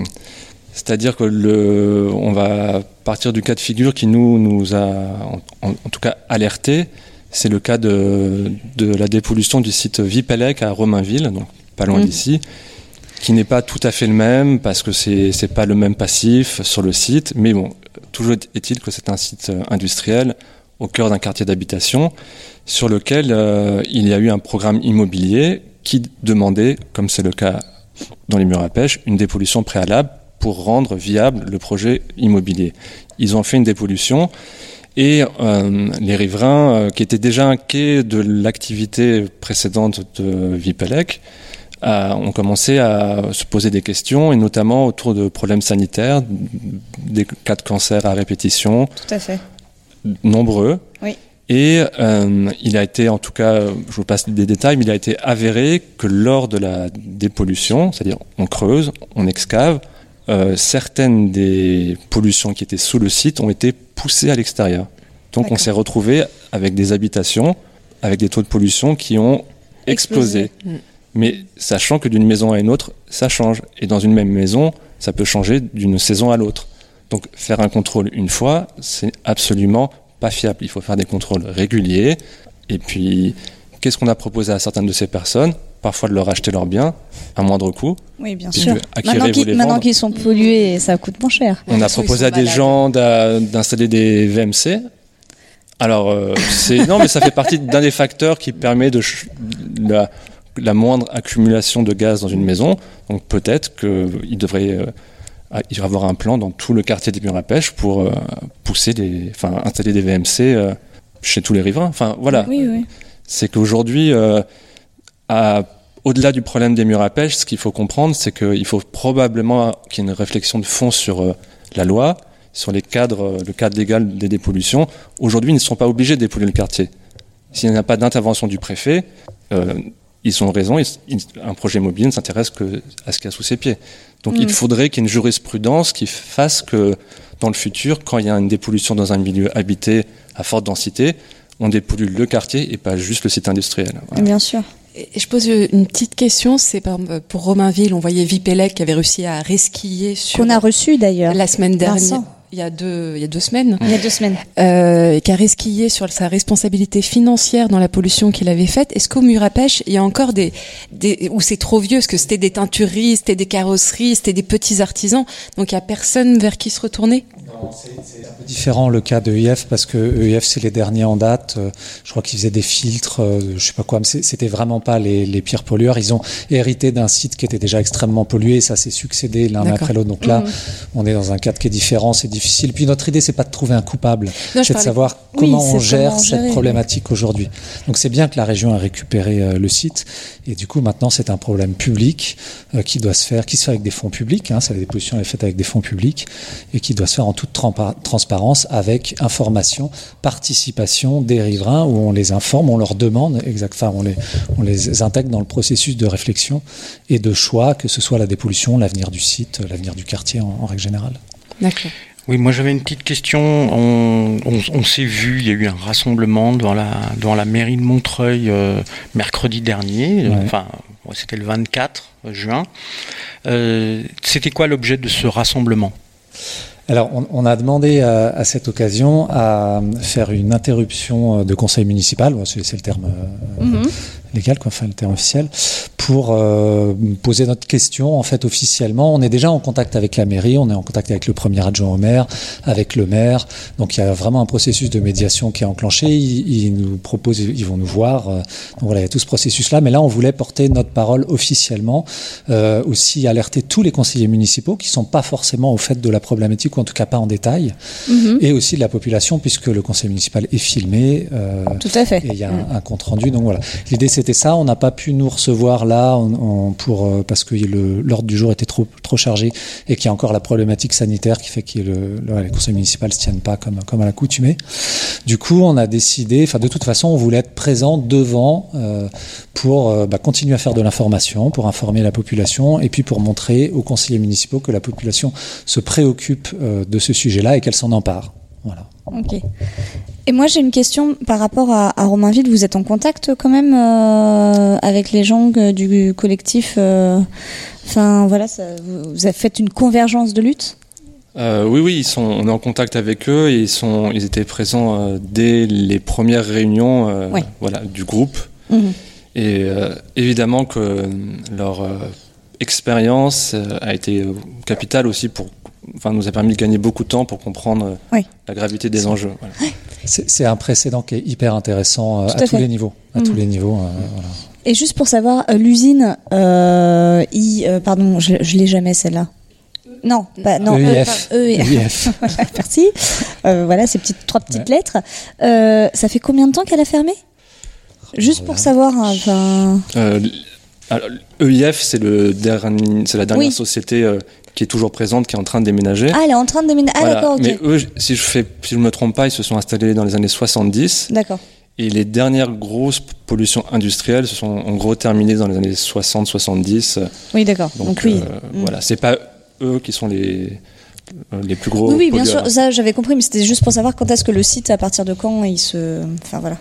c'est-à-dire que le, on va partir du cas de figure qui nous nous a en, en- en tout cas alerté. C'est le cas de, de la dépollution du site Vipelec à Romainville, donc pas loin Mm. d'ici, qui n'est pas tout à fait le même parce que c'est c'est pas le même passif sur le site, mais bon, toujours est-il que c'est un site euh, industriel au cœur d'un quartier d'habitation sur lequel euh, il y a eu un programme immobilier qui demandait, comme c'est le cas dans les murs à pêche, une dépollution préalable pour rendre viable le projet immobilier. Ils ont fait une dépollution et euh, les riverains euh, qui étaient déjà inquiets de l'activité précédente de Vipelec euh, ont commencé à se poser des questions et notamment autour de problèmes sanitaires, des cas de cancer à répétition, Tout à fait. nombreux. Oui. Et il a été, en tout cas, je vous passe des détails, mais il a été avéré que lors de la dépollution, c'est-à-dire on creuse, on excave, euh, certaines des pollutions qui étaient sous le site ont été poussées à l'extérieur. Donc on s'est retrouvé avec des habitations, avec des taux de pollution qui ont explosé. Explosé. Mm. Mais sachant que d'une maison à une autre, ça change. Et dans une même maison, ça peut changer d'une saison à l'autre. Donc faire un contrôle une fois, c'est absolument pas fiable. Il faut faire des contrôles réguliers. Et puis, qu'est-ce qu'on a proposé à certaines de ces personnes Parfois de leur acheter leurs biens à moindre coût. Oui, bien sûr. Maintenant qu'ils maintenant qu'ils sont pollués, ça coûte moins cher. On a proposé à des gens d'installer des VMC. Alors, euh, c'est non, mais ça fait partie d'un des facteurs qui permet de la, la moindre accumulation de gaz dans une maison. Donc peut-être qu'il devrait euh, y avoir un plan dans tout le quartier des murs à pêche pour euh, pousser des, enfin installer des VMC euh, chez tous les riverains. Enfin voilà. Oui, oui. C'est qu'aujourd'hui, euh, au-delà du problème des murs à pêche, ce qu'il faut comprendre, c'est qu'il faut probablement qu'il y ait une réflexion de fond sur euh, la loi, sur les cadres, euh, le cadre légal des dépollutions, aujourd'hui, ils ne sont pas obligés de dépolluer le quartier. S'il n'y a pas d'intervention du préfet, euh, ils ont raison, ils- un projet immobilier ne s'intéresse que à ce qu'il y a sous ses pieds. Donc Mm. il faudrait qu'il y ait une jurisprudence qui fasse que dans le futur, quand il y a une dépollution dans un milieu habité à forte densité, on dépollue le quartier et pas juste le site industriel. Voilà. Bien sûr. Et je pose une petite question, c'est par- pour Romainville, on voyait Vipelec qui avait réussi à resquiller sur Qu'on a reçu d'ailleurs. la semaine dernière, Vincent. Il y a deux, il y a deux semaines, Il y a deux semaines. euh, qui a resquillé sur sa responsabilité financière dans la pollution qu'il avait faite. Est-ce qu'au mur à pêche, il y a encore des, des où c'est trop vieux, parce que c'était des teintureries, c'était des carrosseries, c'était des petits artisans, donc il y a personne vers qui se retourner? Différent le cas de EIF parce que EIF c'est les derniers en date. Euh, Je crois qu'ils faisaient des filtres, euh, je sais pas quoi, mais c'est- c'était vraiment pas les, les pires pollueurs. Ils ont hérité d'un site qui était déjà extrêmement pollué et ça s'est succédé l'un après l'autre. Donc là, Mhm. on est dans un cadre qui est différent, c'est difficile. Puis notre idée c'est pas de trouver un coupable, c'est de savoir comment on gère comment cette problématique aujourd'hui. Donc c'est bien que la région a récupéré euh, le site et du coup maintenant c'est un problème public euh, qui doit se faire, qui se fait avec des fonds publics. Hein, c'est la dépollution elle est faite avec des fonds publics et qui doit se faire en toute transparence avec information, participation des riverains où on les informe, on leur demande exact, enfin on les on les intègre dans le processus de réflexion et de choix, que ce soit la dépollution, l'avenir du site, l'avenir du quartier en- en règle générale. D'accord. Oui, moi j'avais une petite question. On, on- on s'est vu, il y a eu un rassemblement devant la, devant la mairie de Montreuil euh, mercredi dernier. Ouais. Enfin, c'était le 24 juin. Euh, c'était quoi l'objet de ce rassemblement? Alors, on, on a demandé à, à cette occasion à faire une interruption euh, de conseil municipal, c'est c'est le terme euh, Mhm. Légal, quoi, enfin le terme officiel, pour euh, poser notre question en fait officiellement. On est déjà en contact avec la mairie, on est en contact avec le premier adjoint au maire, avec le maire. Donc il y a vraiment un processus de médiation qui est enclenché. Ils, ils nous proposent, ils vont nous voir. euh, Donc voilà, il y a tout ce processus-là. Mais là, on voulait porter notre parole officiellement, euh, aussi alerter tous les conseillers municipaux qui sont pas forcément au fait de la problématique ou en tout cas pas en détail, Mhm. et aussi de la population puisque le conseil municipal est filmé. euh, Tout à fait. et il y a un, un compte rendu. Donc voilà, l'idée c'était ça. On n'a pas pu nous recevoir là pour euh, parce que l'ordre du jour était trop trop chargé et qu'il y a encore la problématique sanitaire qui fait que le, le, les conseils municipaux ne se tiennent pas comme comme à l'accoutumée. Du coup, on a décidé. Enfin, de toute façon, on voulait être présent devant euh, pour euh, bah, continuer à faire de l'information, pour informer la population et puis pour montrer aux conseillers municipaux que la population se préoccupe de ce sujet-là et qu'elle s'en empare. Voilà. Ok. Et moi, j'ai une question par rapport à, à Romainville. Vous êtes en contact quand même euh, avec les gens euh, du collectif euh, Enfin, voilà, ça, vous, vous avez fait une convergence de lutte Euh, oui, oui, ils sont, on est en contact avec eux et ils, sont, ils étaient présents euh, dès les premières réunions euh, Ouais. voilà, du groupe. Mhm. Et euh, évidemment que euh, leur euh, expérience euh, a été euh, capitale aussi pour, enfin, nous a permis de gagner beaucoup de temps pour comprendre euh, Oui. la gravité des enjeux. voilà. C'est un précédent qui est hyper intéressant euh, à, à tous les niveaux. À tous les niveaux. euh, voilà. Et juste pour savoir, l'usine, euh, I- euh, pardon, je, je l'ai jamais celle-là. Non, pas, non. EIF. euh, EIF. EIF. Voilà, Merci. Euh, voilà ces petites trois petites lettres. Euh, ça fait combien de temps qu'elle a fermé? Juste pour savoir. hein, Enfin. Euh, alors, EIF, c'est le dernier, c'est la dernière Oui. société euh, qui est toujours présente, qui est en train de déménager. Ah, elle est en train de déménager. Ah, Voilà. d'accord, ok. Mais eux, si je fais, si je me trompe pas, ils se sont installés dans les années 70. D'accord. Et les dernières grosses pollutions industrielles se sont en gros terminées dans les années 60-70. Oui, d'accord. Donc, Donc, oui. euh, Mm. voilà, c'est pas eux qui sont les euh, les plus gros. Oui, oui, bien pollueurs. sûr. Ça, j'avais compris, mais c'était juste pour savoir quand est-ce que le site, à partir de quand, il se. Enfin, voilà.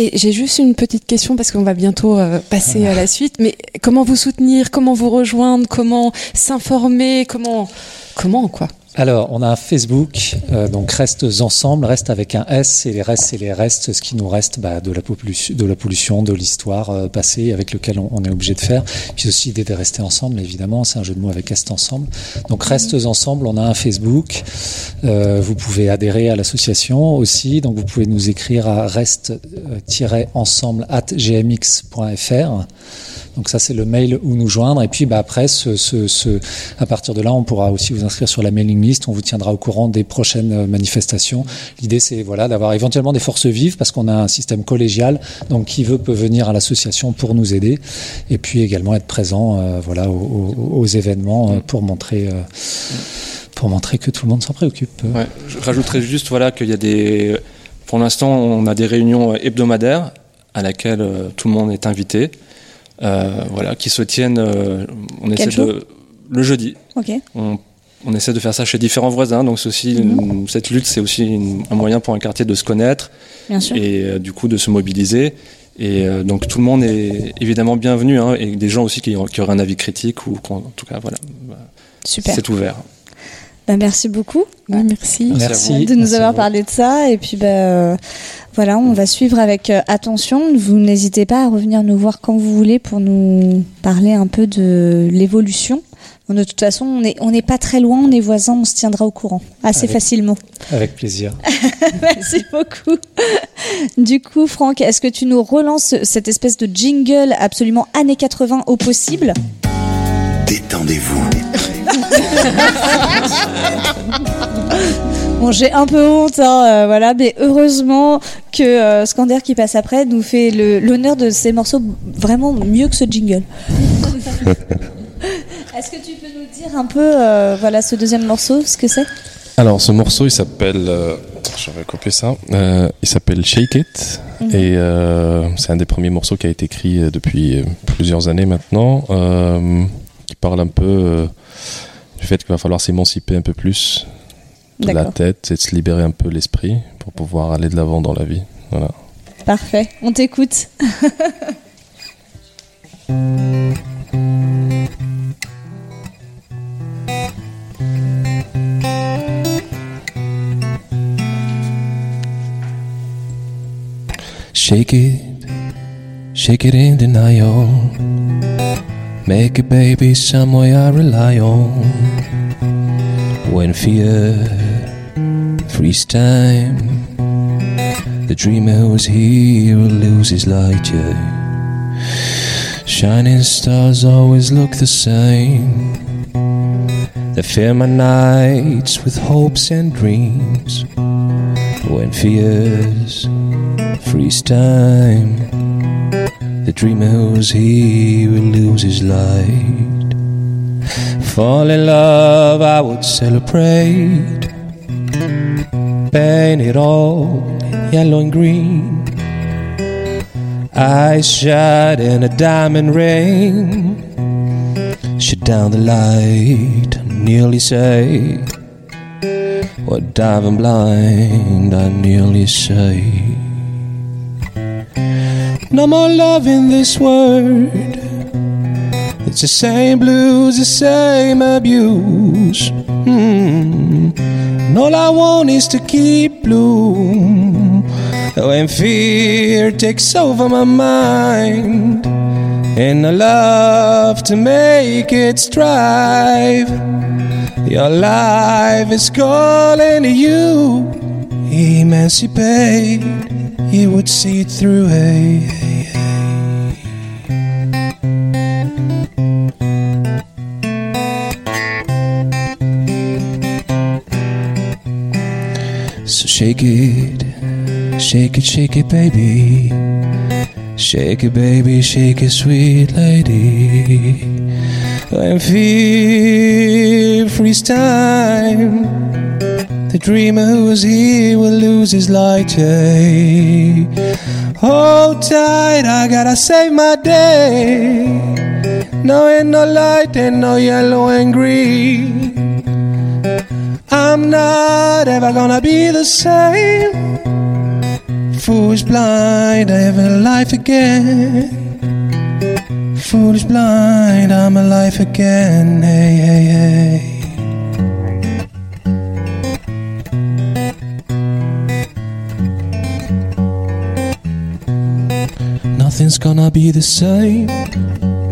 Et j'ai juste une petite question parce qu'on va bientôt euh, passer à la suite. Mais comment vous soutenir Comment vous rejoindre Comment s'informer Comment Comment quoi? Alors, on a un Facebook, euh, donc Restes Ensemble, reste avec un S, et les restes, c'est les restes, ce qui nous reste bah, de, la pollution, de la pollution, de l'histoire euh, passée avec lequel on, on est obligé de faire. Puis aussi l'idée de rester ensemble, évidemment, c'est un jeu de mots avec Est Ensemble. Donc Restes Ensemble, on a un Facebook, Euh, vous pouvez adhérer à l'association aussi, donc vous pouvez nous écrire à reste-ensemble at gmx.fr. Donc ça c'est le mail où nous joindre. Et puis bah, après à partir de là on pourra aussi vous inscrire sur la mailing list, on vous tiendra au courant des prochaines euh, manifestations. L'idée c'est voilà d'avoir éventuellement des forces vives parce qu'on a un système collégial. Donc qui veut peut venir à l'association pour nous aider. Et puis également être présent euh, voilà aux, événements euh, pour montrer pour montrer que tout le monde s'en préoccupe. Je rajouterais juste voilà qu'il y a des, pour l'instant, on a des réunions hebdomadaires à laquelle tout le monde est invité, voilà, qui se tiennent. euh, on Quel essaie jour de le jeudi. Ok. On, on essaie de faire ça chez différents voisins, donc aussi une- cette lutte, c'est aussi une- un moyen pour un quartier de se connaître Bien sûr. et euh, du coup de se mobiliser. Et euh, donc tout le monde est évidemment bienvenu, hein, et des gens aussi qui, qui auraient un avis critique ou en tout cas voilà, Super. c'est ouvert. Bah, merci beaucoup. merci. De nous Merci avoir parlé de ça. Et puis, bah, euh, voilà, on va suivre avec euh, attention. Vous n'hésitez pas à revenir nous voir quand vous voulez pour nous parler un peu de l'évolution. Bon, De toute façon, on n'est on n'est pas très loin, on est voisins, on se tiendra au courant assez Avec- facilement. Avec plaisir. Merci beaucoup. Du coup, Franck, est-ce que tu nous relances cette espèce de jingle absolument années 80 au possible? Détendez-vous. Bon, j'ai un peu honte, hein, euh, voilà, mais heureusement que euh, Scander qui passe après nous fait l'honneur de ces morceaux vraiment mieux que ce jingle. Est-ce que tu peux nous dire un peu, euh, voilà, ce deuxième morceau, ce que c'est? Alors, ce morceau, il s'appelle. euh, je vais copier ça. Il s'appelle Shake It. Mhm. Et c'est un des premiers morceaux qui a été écrit depuis plusieurs années maintenant. qui parle un peu du fait qu'il va falloir s'émanciper un peu plus de la tête et de se libérer un peu l'esprit pour pouvoir aller de l'avant dans la vie. Voilà. Parfait, on t'écoute. Shake it, shake it in denial. Make it, baby, some way I rely on. When fear frees time, the dreamer who's here will lose his light, yeah. Shining stars always look the same. They fill my nights with hopes and dreams. When fears freeze time. The dreamer who's he will lose his light. Fall in love, I would celebrate. Paint it all in yellow and green. Eyes shut in a diamond ring. Shut down the light, nearly say. What diving blind, I nearly say. No more love in this world. It's the same blues, the same abuse. Hmm. And all I want is to keep blue. When fear takes over my mind, and I love to make it strive. Your life is calling you, emancipate. You would see it through. Hey, hey, So shake it, shake it, shake it, baby. Shake it, baby, shake it, sweet lady. When fear frees time, the dreamer who's here will lose his light. Yeah. Hold tight, I gotta save my day. No, ain't no light, ain't no yellow and green. I'm not ever gonna be the same. Foolish blind, I have a life again. Foolish blind, I'm alive again. Hey, hey, hey. Nothing's gonna be the same.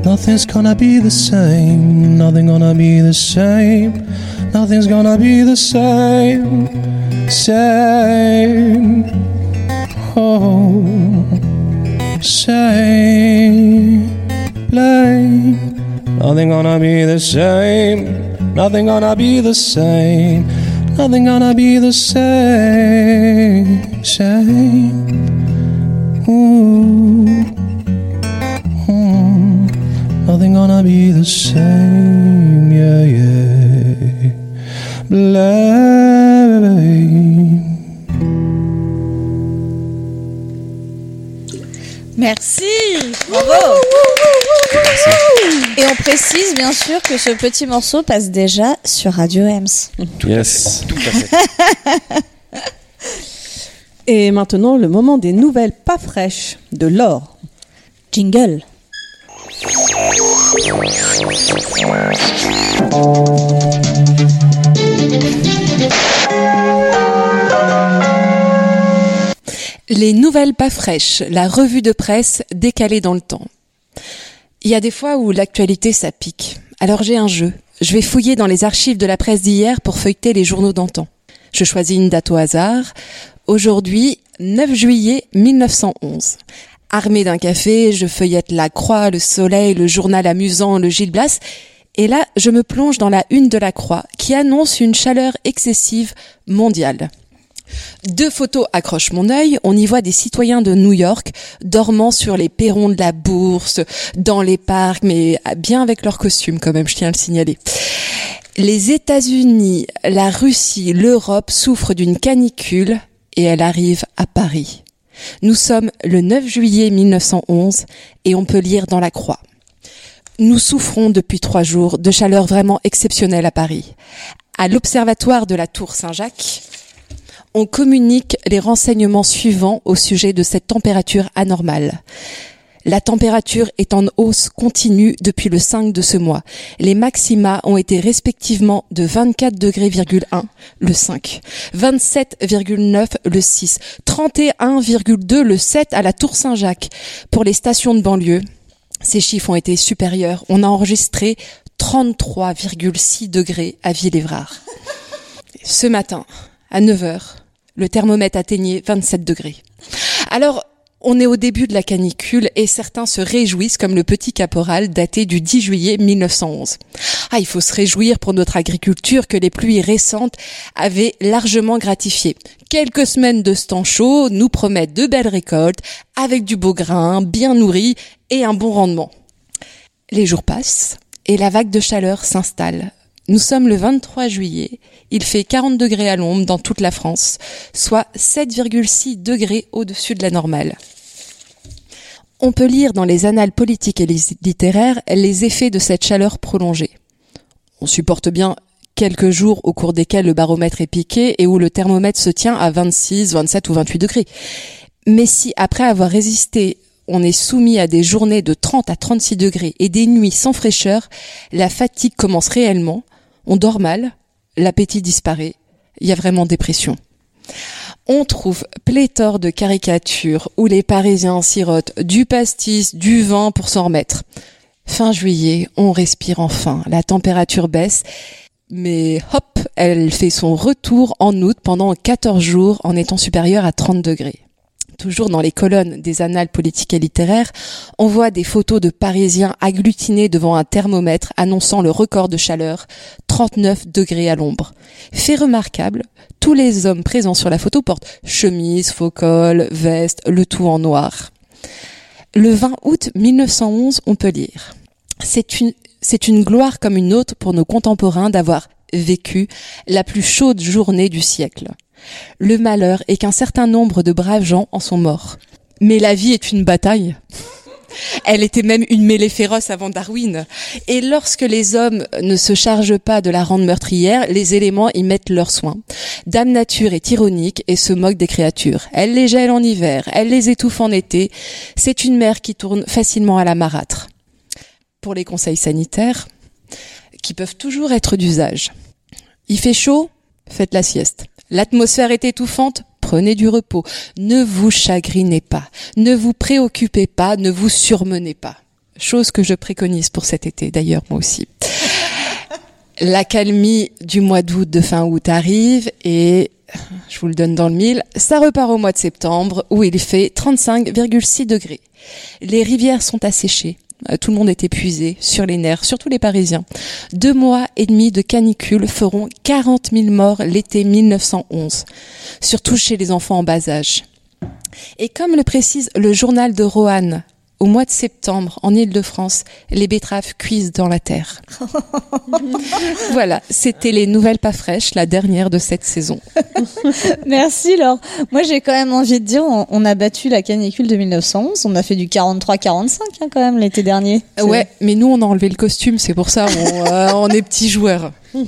Nothing's gonna be the same. Nothing gonna be the same. Nothing's gonna be the same. Same. Oh. Same. Blame. Nothing gonna be the same. Nothing gonna be the same. Nothing gonna be the same. Same. Ooh. Gonna be the same. Yeah, yeah. Merci. Bravo. Et on précise bien sûr que ce petit morceau passe déjà sur Radio Ems. yes. Tout à fait. Et maintenant, le moment des nouvelles pas fraîches de l'or. Jingle. Les nouvelles pas fraîches, la revue de presse décalée dans le temps. Il y a des fois où l'actualité ça pique. Alors j'ai un jeu. Je vais fouiller dans les archives de la presse d'hier pour feuilleter les journaux d'antan. Je choisis une date au hasard. Aujourd'hui, 9 juillet 1911. Armé d'un café, je feuillette la Croix, le Soleil, le journal amusant, le Gil Blas. Et là, je me plonge dans la une de la Croix, qui annonce une chaleur excessive mondiale. Deux photos accrochent mon œil. On y voit des citoyens de New York dormant sur les perrons de la bourse, dans les parcs, mais bien avec leur costume quand même, je tiens à le signaler. Les États-Unis, la Russie, l'Europe souffrent d'une canicule et elle arrive à Paris. Nous sommes le 9 juillet 1911 et on peut lire dans la croix. Nous souffrons depuis trois jours de chaleur vraiment exceptionnelle à Paris. À l'observatoire de la Tour Saint-Jacques, on communique les renseignements suivants au sujet de cette température anormale. La température est en hausse continue depuis le 5 de ce mois. Les maxima ont été respectivement de 24 degrés, le 5, 27,9 le 6, 31,2 le 7 à la Tour Saint-Jacques. Pour les stations de banlieue, ces chiffres ont été supérieurs. On a enregistré 33,6 degrés à Villévrard. Ce matin, à 9 heures, le thermomètre atteignait 27 degrés. Alors, on est au début de la canicule et certains se réjouissent comme le petit caporal daté du 10 juillet 1911. Ah, il faut se réjouir pour notre agriculture que les pluies récentes avaient largement gratifié. Quelques semaines de ce temps chaud nous promettent de belles récoltes avec du beau grain, bien nourri et un bon rendement. Les jours passent et la vague de chaleur s'installe. Nous sommes le 23 juillet. Il fait 40 degrés à l'ombre dans toute la France, soit 7,6 degrés au-dessus de la normale. On peut lire dans les annales politiques et littéraires les effets de cette chaleur prolongée. On supporte bien quelques jours au cours desquels le baromètre est piqué et où le thermomètre se tient à 26, 27 ou 28 degrés. Mais si après avoir résisté on est soumis à des journées de 30 à 36 degrés et des nuits sans fraîcheur, la fatigue commence réellement, on dort mal, l'appétit disparaît, il y a vraiment dépression. On trouve pléthore de caricatures où les Parisiens sirotent du pastis, du vin pour s'en remettre. Fin juillet, on respire enfin, la température baisse, mais hop, elle fait son retour en août pendant 14 jours en étant supérieure à 30 degrés toujours dans les colonnes des annales politiques et littéraires, on voit des photos de Parisiens agglutinés devant un thermomètre annonçant le record de chaleur, 39 degrés à l'ombre. Fait remarquable, tous les hommes présents sur la photo portent chemise, faux col, veste, le tout en noir. Le 20 août 1911, on peut lire. C'est une, c'est une gloire comme une autre pour nos contemporains d'avoir vécu la plus chaude journée du siècle. Le malheur est qu'un certain nombre de braves gens en sont morts. Mais la vie est une bataille. Elle était même une mêlée féroce avant Darwin. Et lorsque les hommes ne se chargent pas de la rendre meurtrière, les éléments y mettent leurs soins. Dame Nature est ironique et se moque des créatures. Elle les gèle en hiver, elle les étouffe en été. C'est une mer qui tourne facilement à la marâtre. Pour les conseils sanitaires, qui peuvent toujours être d'usage. Il fait chaud, faites la sieste. L'atmosphère est étouffante, prenez du repos. Ne vous chagrinez pas, ne vous préoccupez pas, ne vous surmenez pas. Chose que je préconise pour cet été, d'ailleurs moi aussi. La calmie du mois d'août, de fin août arrive et je vous le donne dans le mille, ça repart au mois de septembre où il fait 35,6 degrés. Les rivières sont asséchées, tout le monde est épuisé, sur les nerfs, surtout les Parisiens. Deux mois et demi de canicule feront 40 000 morts l'été 1911, surtout chez les enfants en bas âge. Et comme le précise le journal de Roanne, Au mois de septembre, en Île-de-France, les betteraves cuisent dans la terre. voilà, c'était les nouvelles pas fraîches, la dernière de cette saison. Merci Laure. Moi j'ai quand même envie de dire, on, on a battu la canicule de 1911, on a fait du 43-45 hein, quand même l'été dernier. Ouais, mais nous on a enlevé le costume, c'est pour ça on, euh, on est petits joueurs.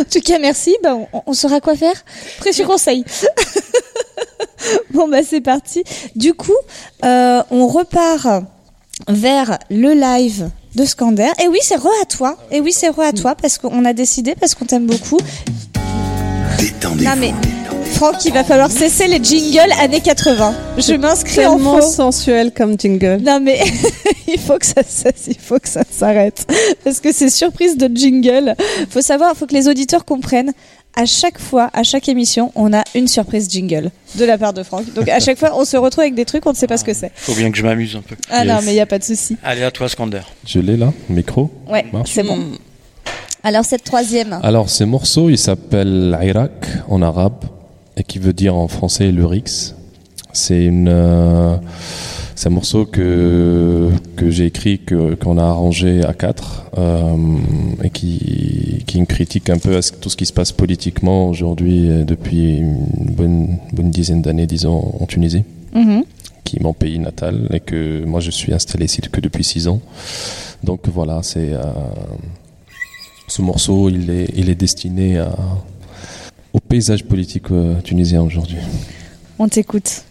en tout cas merci, bah, on, on saura quoi faire. Précieux conseil. bon bah c'est parti. Du coup, euh, on repart vers le live de Scander. Et oui, c'est re à toi. Et oui, c'est re à toi parce qu'on a décidé, parce qu'on t'aime beaucoup. Détendez-vous. Non mais Franck, il va falloir cesser les jingles années 80. Je m'inscris en Tellement faux. sensuel comme jingle. Non mais il faut que ça cesse, il faut que ça s'arrête parce que c'est surprise de jingle. Faut savoir, faut que les auditeurs comprennent. À chaque fois, à chaque émission, on a une surprise jingle de la part de Franck. Donc à chaque fois, on se retrouve avec des trucs, on ne sait pas ce que c'est. Faut bien que je m'amuse un peu. Ah non, mais il y a pas de souci. Allez, à toi, Skander. Je l'ai là, micro. Ouais, c'est bon. Alors cette troisième. Alors, ce morceau, il s'appelle Irak en arabe et qui veut dire en français le Rix. C'est une, euh, c'est un morceau que que j'ai écrit, que qu'on a arrangé à quatre euh, et qui qui une critique un peu à tout ce qui se passe politiquement aujourd'hui depuis une bonne bonne dizaine d'années, disons, en Tunisie Mhm. qui est mon pays natal et que moi je suis installé ici que depuis six ans. Donc voilà, c'est euh, ce morceau, il est, il est destiné à, au paysage politique euh, tunisien aujourd'hui. On t'écoute.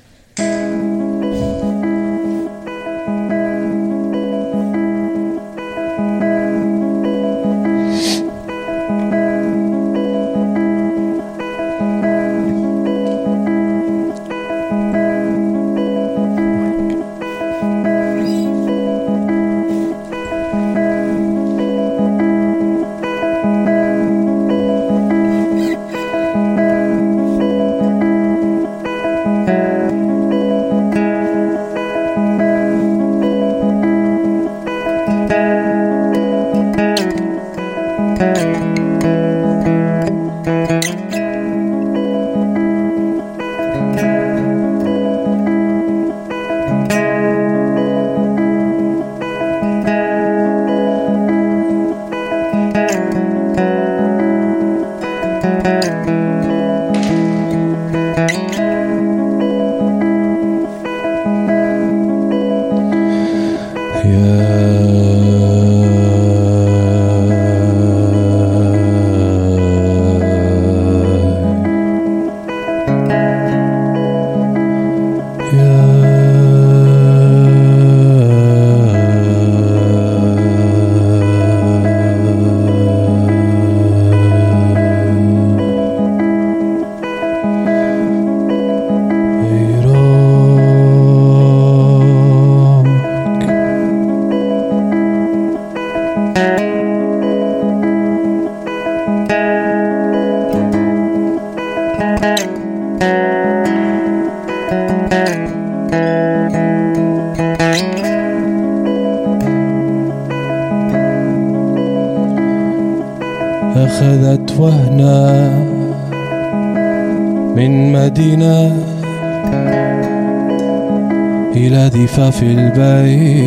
Bye.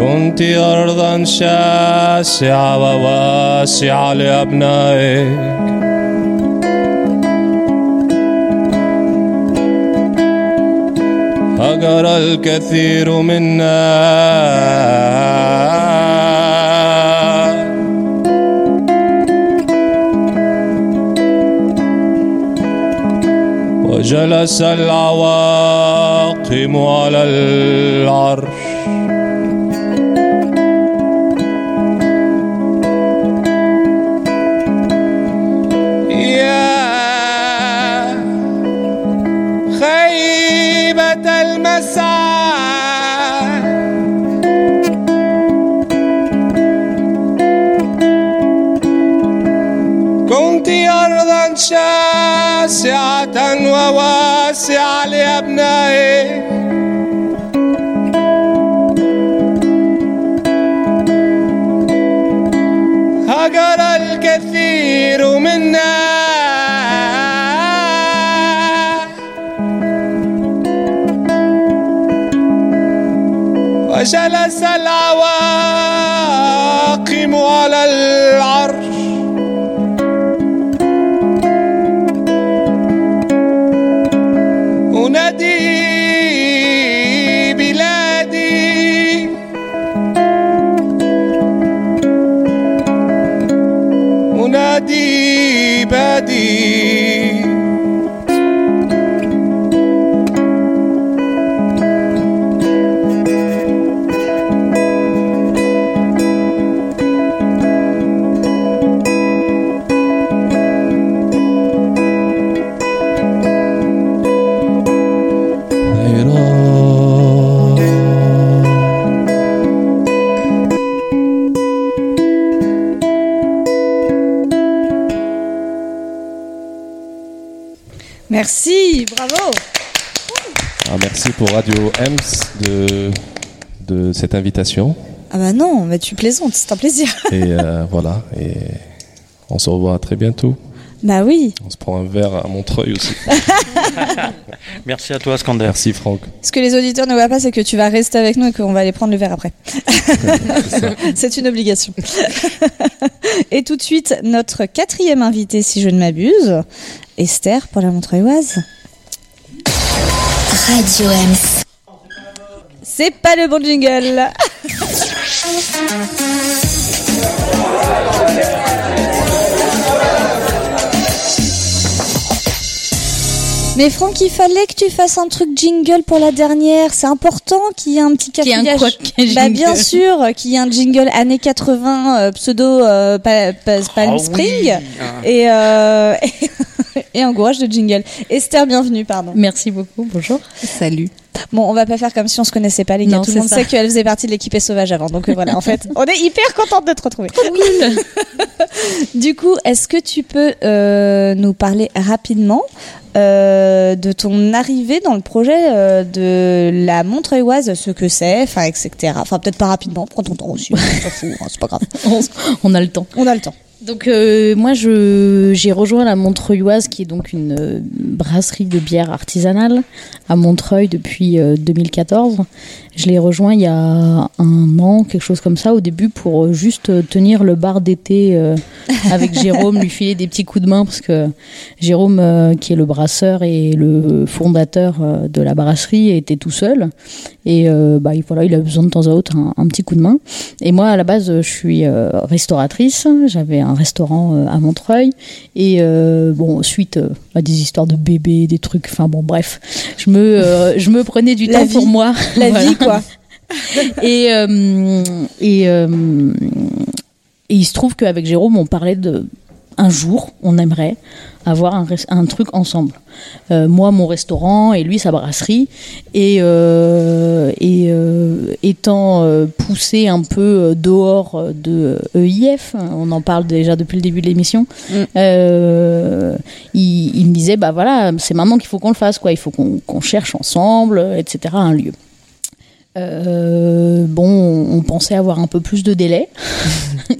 كنت أرضا شاسعة وواسعة لأبنائك. هجر الكثير منا. وجلس العواقم على العرش. وواسعة لأبنائك هجر الكثير منا. وجلس العواقم على العرش. Merci, bravo. Ah, merci pour Radio Ems de, de cette invitation. Ah bah non, mais tu plaisantes, c'est un plaisir. Et euh, voilà, et on se revoit très bientôt. Bah oui. On se prend un verre à Montreuil aussi. Merci à toi, Skander. Merci, Franck. Ce que les auditeurs ne voient pas, c'est que tu vas rester avec nous et qu'on va aller prendre le verre après. c'est une obligation. et tout de suite, notre quatrième invité, si je ne m'abuse, Esther pour la Montreuilloise. Radio Ems. C'est pas le bon jingle. Mais Franck, il fallait que tu fasses un truc jingle pour la dernière. C'est important qu'il y ait un petit Qu'il y ait un cafouillage. quoi, qu'il y ait un Bah jingle. bien sûr, qu'il y ait un jingle années 80 euh, pseudo euh, pa- pa- Palm Ah. Spring Ah. et euh, et un gouache de jingle. Esther, bienvenue, pardon. Merci beaucoup. Bonjour. Salut. Bon, on va pas faire comme si on se connaissait pas, les gars. Non, Tout le monde ça. sait qu'elle faisait partie de l'équipe sauvage avant. Donc euh, voilà, en fait, on est hyper contente de te retrouver. du coup, est-ce que tu peux euh, nous parler rapidement euh, de ton arrivée dans le projet euh, de la Montreuilloise, ce que c'est, enfin, etc. Enfin, peut-être pas rapidement, prends ton temps aussi, on s'en fout, hein, c'est pas grave. on, on a le temps. On a le temps. Donc euh, moi je j'ai rejoint la Montreuilloise qui est donc une euh, brasserie de bière artisanale à Montreuil depuis euh, 2014. Je l'ai rejoint il y a un an, quelque chose comme ça au début pour euh, juste euh, tenir le bar d'été euh, avec Jérôme, lui filer des petits coups de main parce que Jérôme euh, qui est le brasseur et le fondateur euh, de la brasserie était tout seul et bah il- voilà il a besoin de temps à autre un, un petit coup de main. Et moi à la base je suis restauratrice, j'avais un restaurant à Montreuil et bon suite à des histoires de bébés, des trucs, enfin bon bref, je me je me prenais du La temps vie. pour moi, La Voilà. vie, quoi. et euh, et, euh, et il se trouve qu'avec Jérôme, on parlait de un jour, on aimerait avoir un, truc ensemble. Euh, moi, mon restaurant et lui, sa brasserie. Et, et étant poussé un peu dehors de EIF, on en parle déjà depuis le début de l'émission, euh, il, il me disait, bah voilà, c'est maintenant qu'il faut qu'on le fasse, quoi. Il faut qu'on qu'on cherche ensemble, etc., un lieu. Euh, bon, on pensait avoir un peu plus de délai.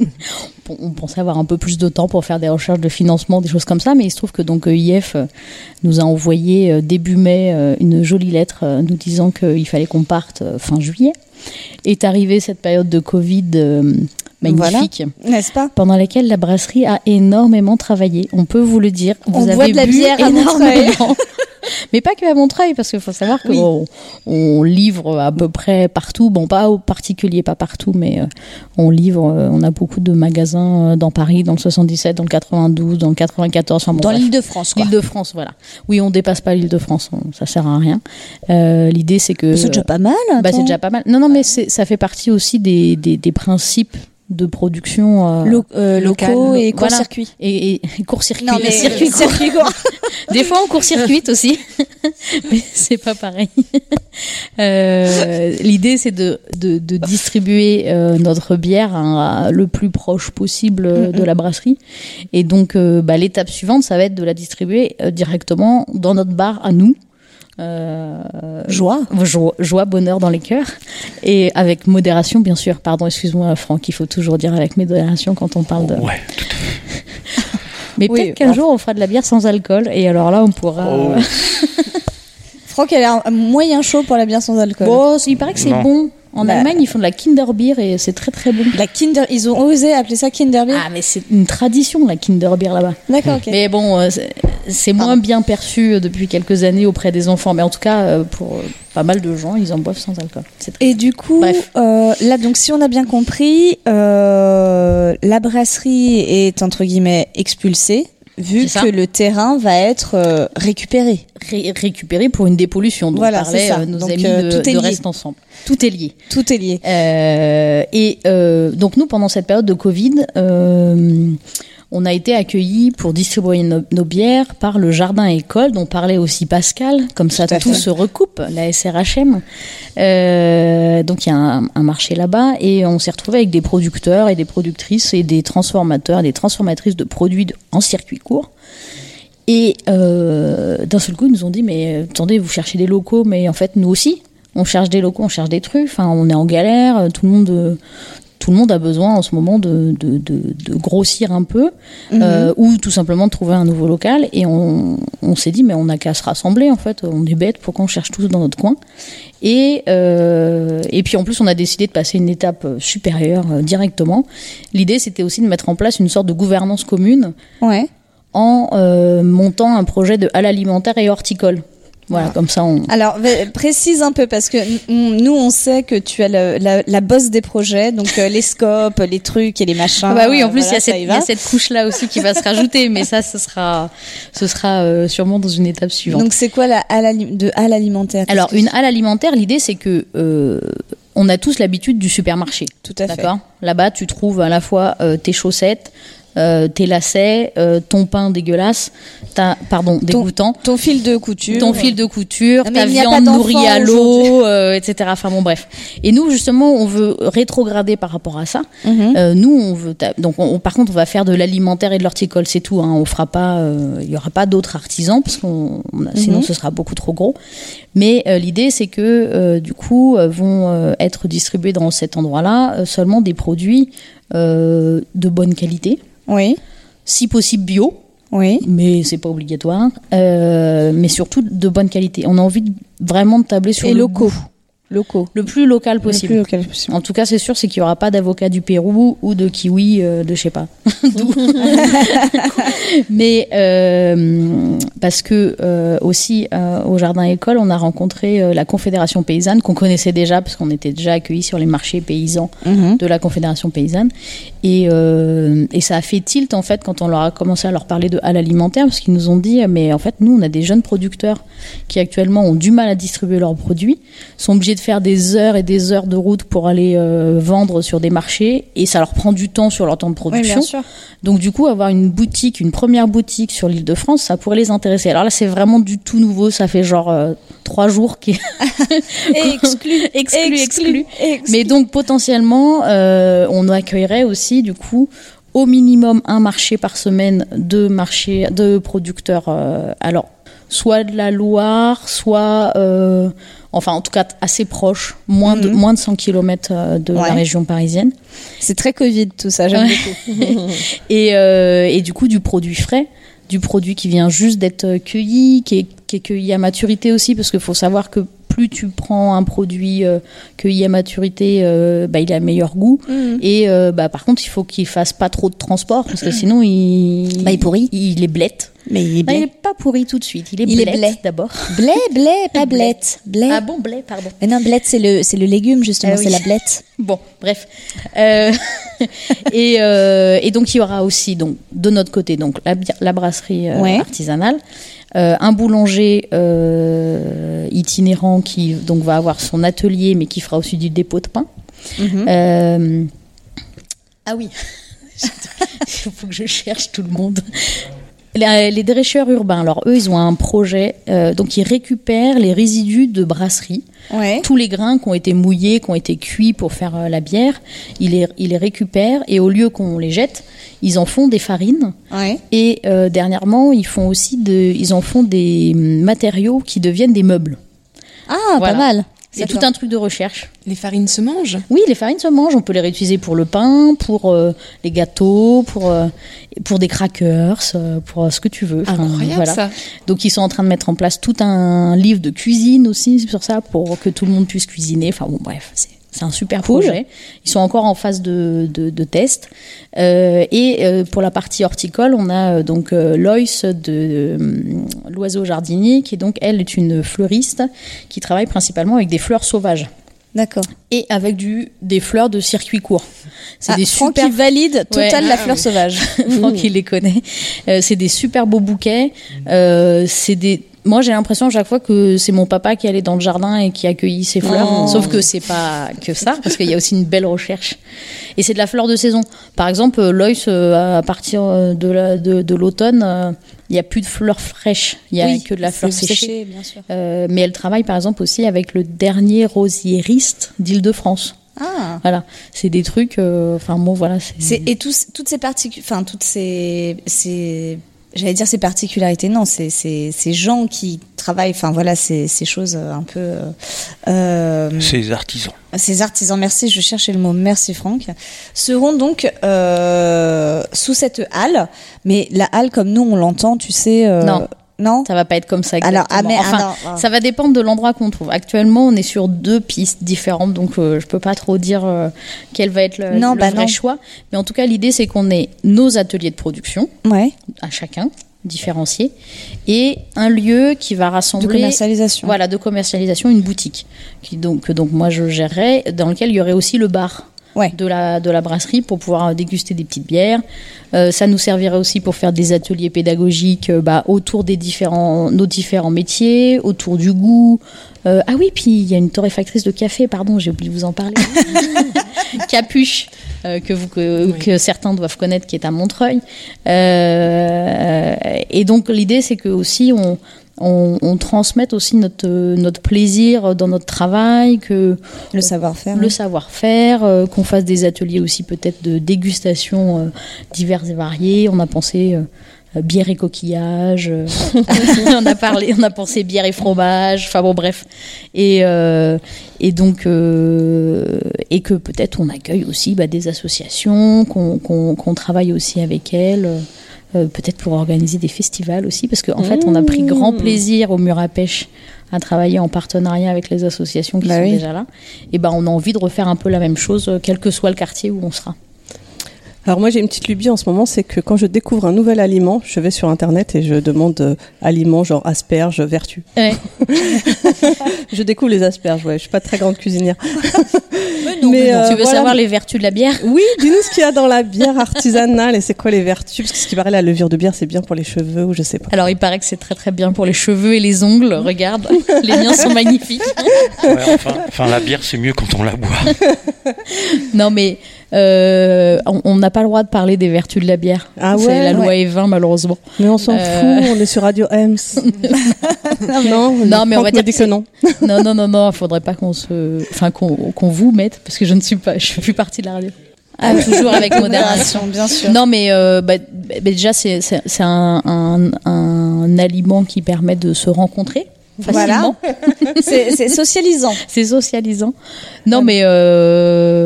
on pensait avoir un peu plus de temps pour faire des recherches de financement, des choses comme ça, mais il se trouve que donc EIF euh, nous a envoyé euh, début mai euh, une jolie lettre euh, nous disant qu'il fallait qu'on parte euh, fin juillet. Est arrivée cette période de Covid magnifique, n'est-ce pas? Pendant laquelle la brasserie a énormément travaillé. On peut vous le dire. Vous On avez boit de la bu bière énormément. Mais pas que à Montreuil, parce qu'il faut savoir qu'on on livre à peu près partout. Bon, pas au particulier, pas partout, mais euh, on livre. euh, on a beaucoup de magasins euh, dans Paris, dans le 77, dans le 92, dans le 94. Enfin, bon, Dans bref. l'Île-de-France, quoi. L'Île-de-France, voilà. Oui, on dépasse pas l'Île-de-France, on- ça sert à rien. Euh, L'idée, c'est que. C'est déjà pas mal, Bah, c'est déjà pas mal. Non, non, mais ça fait partie aussi des, des, des principes de production euh, Lo- euh, locaux et Voilà. court-circuit. Et, et court-circuit. Non, mais circuit court. circuit court. Des fois, on court-circuite aussi, mais c'est pas pareil. Euh, L'idée, c'est de, de, de distribuer euh, notre bière hein, le plus proche possible euh, de la brasserie. Et donc, euh, bah, l'étape suivante, ça va être de la distribuer euh, directement dans notre bar à nous. Euh, joie. joie, joie, bonheur dans les cœurs et avec modération bien sûr. Pardon, excuse-moi Franck, il faut toujours dire avec modération quand on parle de. Ouais, Mais Oui, peut-être qu'un jour on fera de la bière sans alcool et alors là on pourra. Oh. Franck, elle a un moyen chaud pour la bière sans alcool. Bon, il paraît que c'est bon. En Bah. Allemagne, ils font de la Kinderbier et c'est très très bon. La Kinder, ils ont osé appeler ça Kinderbeer. Ah, mais c'est une tradition la Kinderbier là-bas. D'accord, ok. Mais bon, euh, c'est- moins bien perçu euh, depuis quelques années auprès des enfants. Mais en tout cas, euh, pour pas mal de gens, ils en boivent sans alcool. Et du coup, euh, là, donc, si on a bien compris, euh, la brasserie est entre guillemets expulsée, vu que le terrain va être euh, récupéré. Ré- récupéré pour une dépollution dont Voilà, parlaient euh, nos Donc, amis euh, de, tout est de lié. Reste Ensemble. Tout est lié. Tout est lié. Euh, et euh, donc nous, pendant cette période de Covid, euh, on a été accueillis pour distribuer nos, nos bières par le jardin école dont parlait aussi Pascal. Comme ça, Tout se recoupe, la SRHM. Euh, donc il y a un, un marché là-bas et on s'est retrouvé avec des producteurs et des productrices et des transformateurs des transformatrices de produits de- en circuit court. Et euh, d'un seul coup, ils nous ont dit mais euh, attendez, vous cherchez des locaux, mais en fait nous aussi, on cherche des locaux, on cherche des trucs. Enfin, on est en galère. Tout le monde, tout le monde a besoin en ce moment de, de, de, de grossir un peu, Mhm. euh, ou tout simplement de trouver un nouveau local. Et on, on s'est dit mais on n'a qu'à se rassembler en fait. On est bête, pourquoi on cherche tous dans notre coin? Et euh, et puis en plus, on a décidé de passer une étape supérieure euh, directement. L'idée, c'était aussi de mettre en place une sorte de gouvernance commune Ouais. en euh, montant un projet de halle alimentaire et horticole. Voilà, comme ça on. Alors, précise un peu, parce que nous, on sait que tu es le- la, la bosse des projets, donc euh, les scopes, les trucs et les machins. Ah bah oui, en plus, voilà, il y a cette, y il y va. a cette couche-là aussi qui va se rajouter, mais ça, ce sera, ce sera euh, sûrement dans une étape suivante. Donc, c'est quoi la halle de halle alimentaire? Alors, une halle alimentaire, l'idée, c'est que euh, on a tous l'habitude du supermarché. Tout à fait. D'accord? Là-bas, tu trouves à la fois euh, tes chaussettes, euh, tes lacets, euh, ton pain dégueulasse, ta, pardon, dégoûtant, ton fil de couture, ton fil de couture, Non, ta viande nourrie à l'eau, euh, etc. Enfin bon, bref. Et nous, justement, on veut rétrograder par rapport à ça. Mhm. Euh, nous, on veut. Donc, on- on- par contre, on va faire de l'alimentaire et de l'horticole, c'est tout. Hein. On fera pas. euh, Il y aura pas d'autres artisans parce qu'on. Sinon, Mhm. ce sera beaucoup trop gros. Mais euh, l'idée, c'est que euh, du coup, euh, vont euh, être distribués dans cet endroit-là euh, seulement des produits euh, de bonne qualité. Oui. Si possible bio. Oui. Mais c'est pas obligatoire. Euh, mais surtout de bonne qualité. On a envie de- vraiment de tabler sur Et le locaux. goût. Locaux. Le plus local possible. plus local possible. En tout cas, c'est sûr, c'est qu'il n'y aura pas d'avocat du Pérou ou de kiwi euh, de je sais pas. Mais euh, parce que euh, aussi au jardin école, on a rencontré la Confédération paysanne qu'on connaissait déjà parce qu'on était déjà accueillis sur les marchés paysans Mhm. de la Confédération paysanne Et, euh, et ça a fait tilt en fait quand on leur a commencé à leur parler de hall alimentaire parce qu'ils nous ont dit mais en fait nous on a des jeunes producteurs qui actuellement ont du mal à distribuer leurs produits, sont obligés de faire des heures et des heures de route pour aller euh, vendre sur des marchés et ça leur prend du temps sur leur temps de production. bien sûr. Donc du coup avoir une boutique, une première boutique sur l'île de France, ça pourrait les intéresser. Alors là c'est vraiment du tout nouveau, ça fait genre euh, trois jours qui exclu, exclu, exclu. Mais donc potentiellement, euh, on accueillerait aussi du coup au minimum un marché par semaine de producteurs. euh, alors soit de la Loire, soit euh, enfin en tout cas assez proche, moins de Mhm. moins de 100 km de la région parisienne. C'est très Covid tout ça, j'aime Ouais. beaucoup. et, euh, et du coup du produit frais, du produit qui vient juste d'être cueilli, qui est, qui est cueilli à maturité aussi, parce qu'il faut savoir que plus tu prends un produit euh, cueilli à maturité, euh, bah, il a meilleur goût. Mhm. Et euh, bah, par contre, il faut qu'il fasse pas trop de transport, parce que sinon il, Bah, il pourrit. Il est blette. Mais il est Bah, il est pas pourri tout de suite, il est Il blé. d'abord. Blé, blé, pas blette. Blé. Ah bon, blé, pardon. Mais non, blette, c'est le, c'est le légume, justement, Ah oui. c'est la blette. Bon, bref. Euh, et, euh, et donc il y aura aussi donc de notre côté donc la, la brasserie euh, Ouais. artisanale, un boulanger itinérant qui donc va avoir son atelier mais qui fera aussi du dépôt de pain. Mhm. Ah oui, il faut que je cherche tout le monde. Les, les drécheurs urbains, alors eux, ils ont un projet, euh, donc ils récupèrent les résidus de brasserie, Ouais. tous les grains qui ont été mouillés, qui ont été cuits pour faire euh, la bière, ils les, ils les récupèrent et au lieu qu'on les jette, ils en font des farines. Ouais. Et euh, dernièrement, ils font aussi de, ils en font des hum, matériaux qui deviennent des meubles. Ah, Voilà. pas mal. C'est tout un truc de recherche. Les farines se mangent Oui, les farines se mangent. On peut les réutiliser pour le pain, pour euh, les gâteaux, pour, euh, pour des crackers, euh, pour euh, ce que tu veux. Enfin, Incroyable ça. Donc ils sont en train de mettre en place tout un livre de cuisine aussi sur ça pour que tout le monde puisse cuisiner. Enfin bon, bref, c'est c'est un super Cool. projet. Ils sont encore en phase de, de, de test. Euh, et euh, pour la partie horticole, on a euh, donc Loïs de l'oiseau jardinier, qui est donc elle est une fleuriste qui travaille principalement avec des fleurs sauvages D'accord. et avec du des fleurs de circuit court. C'est Ah, des Franck, super il valide total Ouais. la Ah, fleur oui. sauvage. Franck il les connaît. Euh, c'est des super beaux bouquets. Euh, c'est des moi, j'ai l'impression à chaque fois que c'est mon papa qui allait dans le jardin et qui accueillit ses fleurs. Oh. Sauf que c'est pas que ça, parce qu'il y a aussi une belle recherche. Et c'est de la fleur de saison. Par exemple, Loïs, euh, à partir euh, de la- de, de l'automne, euh, il y a plus de fleurs fraîches. Il y a Oui, que de la fleur séchée. séché, bien sûr. Euh, mais elle travaille par exemple aussi avec le dernier rosiériste d'Île-de-France. Ah. Voilà, c'est des trucs. euh, Enfin, bon, voilà. c'est- et tous, toutes ces particu- enfin toutes ces, ces j'allais dire ces particularités, non, c'est c'est ces gens qui travaillent, enfin voilà, ces, ces choses euh, un peu, euh, euh, Ces artisans. ces artisans, merci, je cherchais le mot, merci Franck, seront donc euh, sous cette halle, mais la halle comme nous on l'entend, tu sais. euh, Non. Non. Ça va pas être comme ça. Alors, ah, exactement. mais- ah, non, ça va dépendre de l'endroit qu'on trouve. Actuellement, on est sur deux pistes différentes, donc euh, je peux pas trop dire euh, quel va être le, Non, le bah vrai non. choix. Mais en tout cas, l'idée c'est qu'on ait nos ateliers de production, Ouais. à chacun différenciés, et un lieu qui va rassembler De commercialisation. Voilà, de commercialisation, une boutique qui donc que donc moi je gérerais, dans lequel il y aurait aussi le bar. De, la, de la brasserie pour pouvoir euh, déguster des petites bières. Euh, ça nous servirait aussi pour faire des ateliers pédagogiques euh, bah, autour des différents, nos différents métiers, autour du goût. Euh, ah oui, puis il y a une torréfactrice de café, pardon, j'ai oublié de vous en parler. Capuche, que, vous, que, que certains doivent connaître, qui est à Montreuil. Et donc l'idée, c'est que aussi on, on, on transmette aussi notre, notre plaisir dans notre travail, que le savoir-faire, le savoir-faire, euh, qu'on fasse des ateliers aussi peut-être de dégustation euh, diverses et variées. On a pensé euh, bière et coquillage, euh, on a parlé, on a pensé bière et fromage. Enfin bon, bref. Et et donc et que peut-être on accueille aussi bah, des associations, qu'on travaille aussi avec elles. Euh, peut-être pour organiser des festivals aussi, parce qu'en fait, on a pris grand plaisir au mur à pêche à travailler en partenariat avec les associations qui Bah sont oui. déjà là. Et ben, on a envie de refaire un peu la même chose, euh, quel que soit le quartier où on sera. Alors moi j'ai une petite lubie en ce moment, c'est que quand je découvre un nouvel aliment, je vais sur internet et je demande euh, aliments genre asperges, vertu. Ouais. je découvre les asperges, ouais, je suis pas très grande cuisinière. Mais euh, tu veux voilà. savoir les vertus de la bière? Oui, dis-nous ce qu'il y a dans la bière artisanale et c'est quoi les vertus? Parce que ce qui paraît, la levure de bière, c'est bien pour les cheveux ou je sais pas. Alors, il paraît que c'est très très bien pour les cheveux et les ongles. Regarde, les miens sont magnifiques. Ouais, enfin, enfin, la bière, c'est mieux quand on la boit. Non, mais euh, on n'a pas le droit de parler des vertus de la bière. Ah ouais c'est la loi Ouais. E20, malheureusement. Mais on s'en Euh, fout, on est sur Radio Ems. non, Non, mais on va dire dit que que non. non, non, non, non, il faudrait pas qu'on se, enfin qu'on vous mette, parce que je ne suis pas, je fais plus partie de la radio. Ah, toujours avec modération, bien sûr. Non, mais euh, bah, bah, déjà c'est un, un, un aliment qui permet de se rencontrer facilement. c'est c'est socialisant. C'est socialisant. Non, mais euh,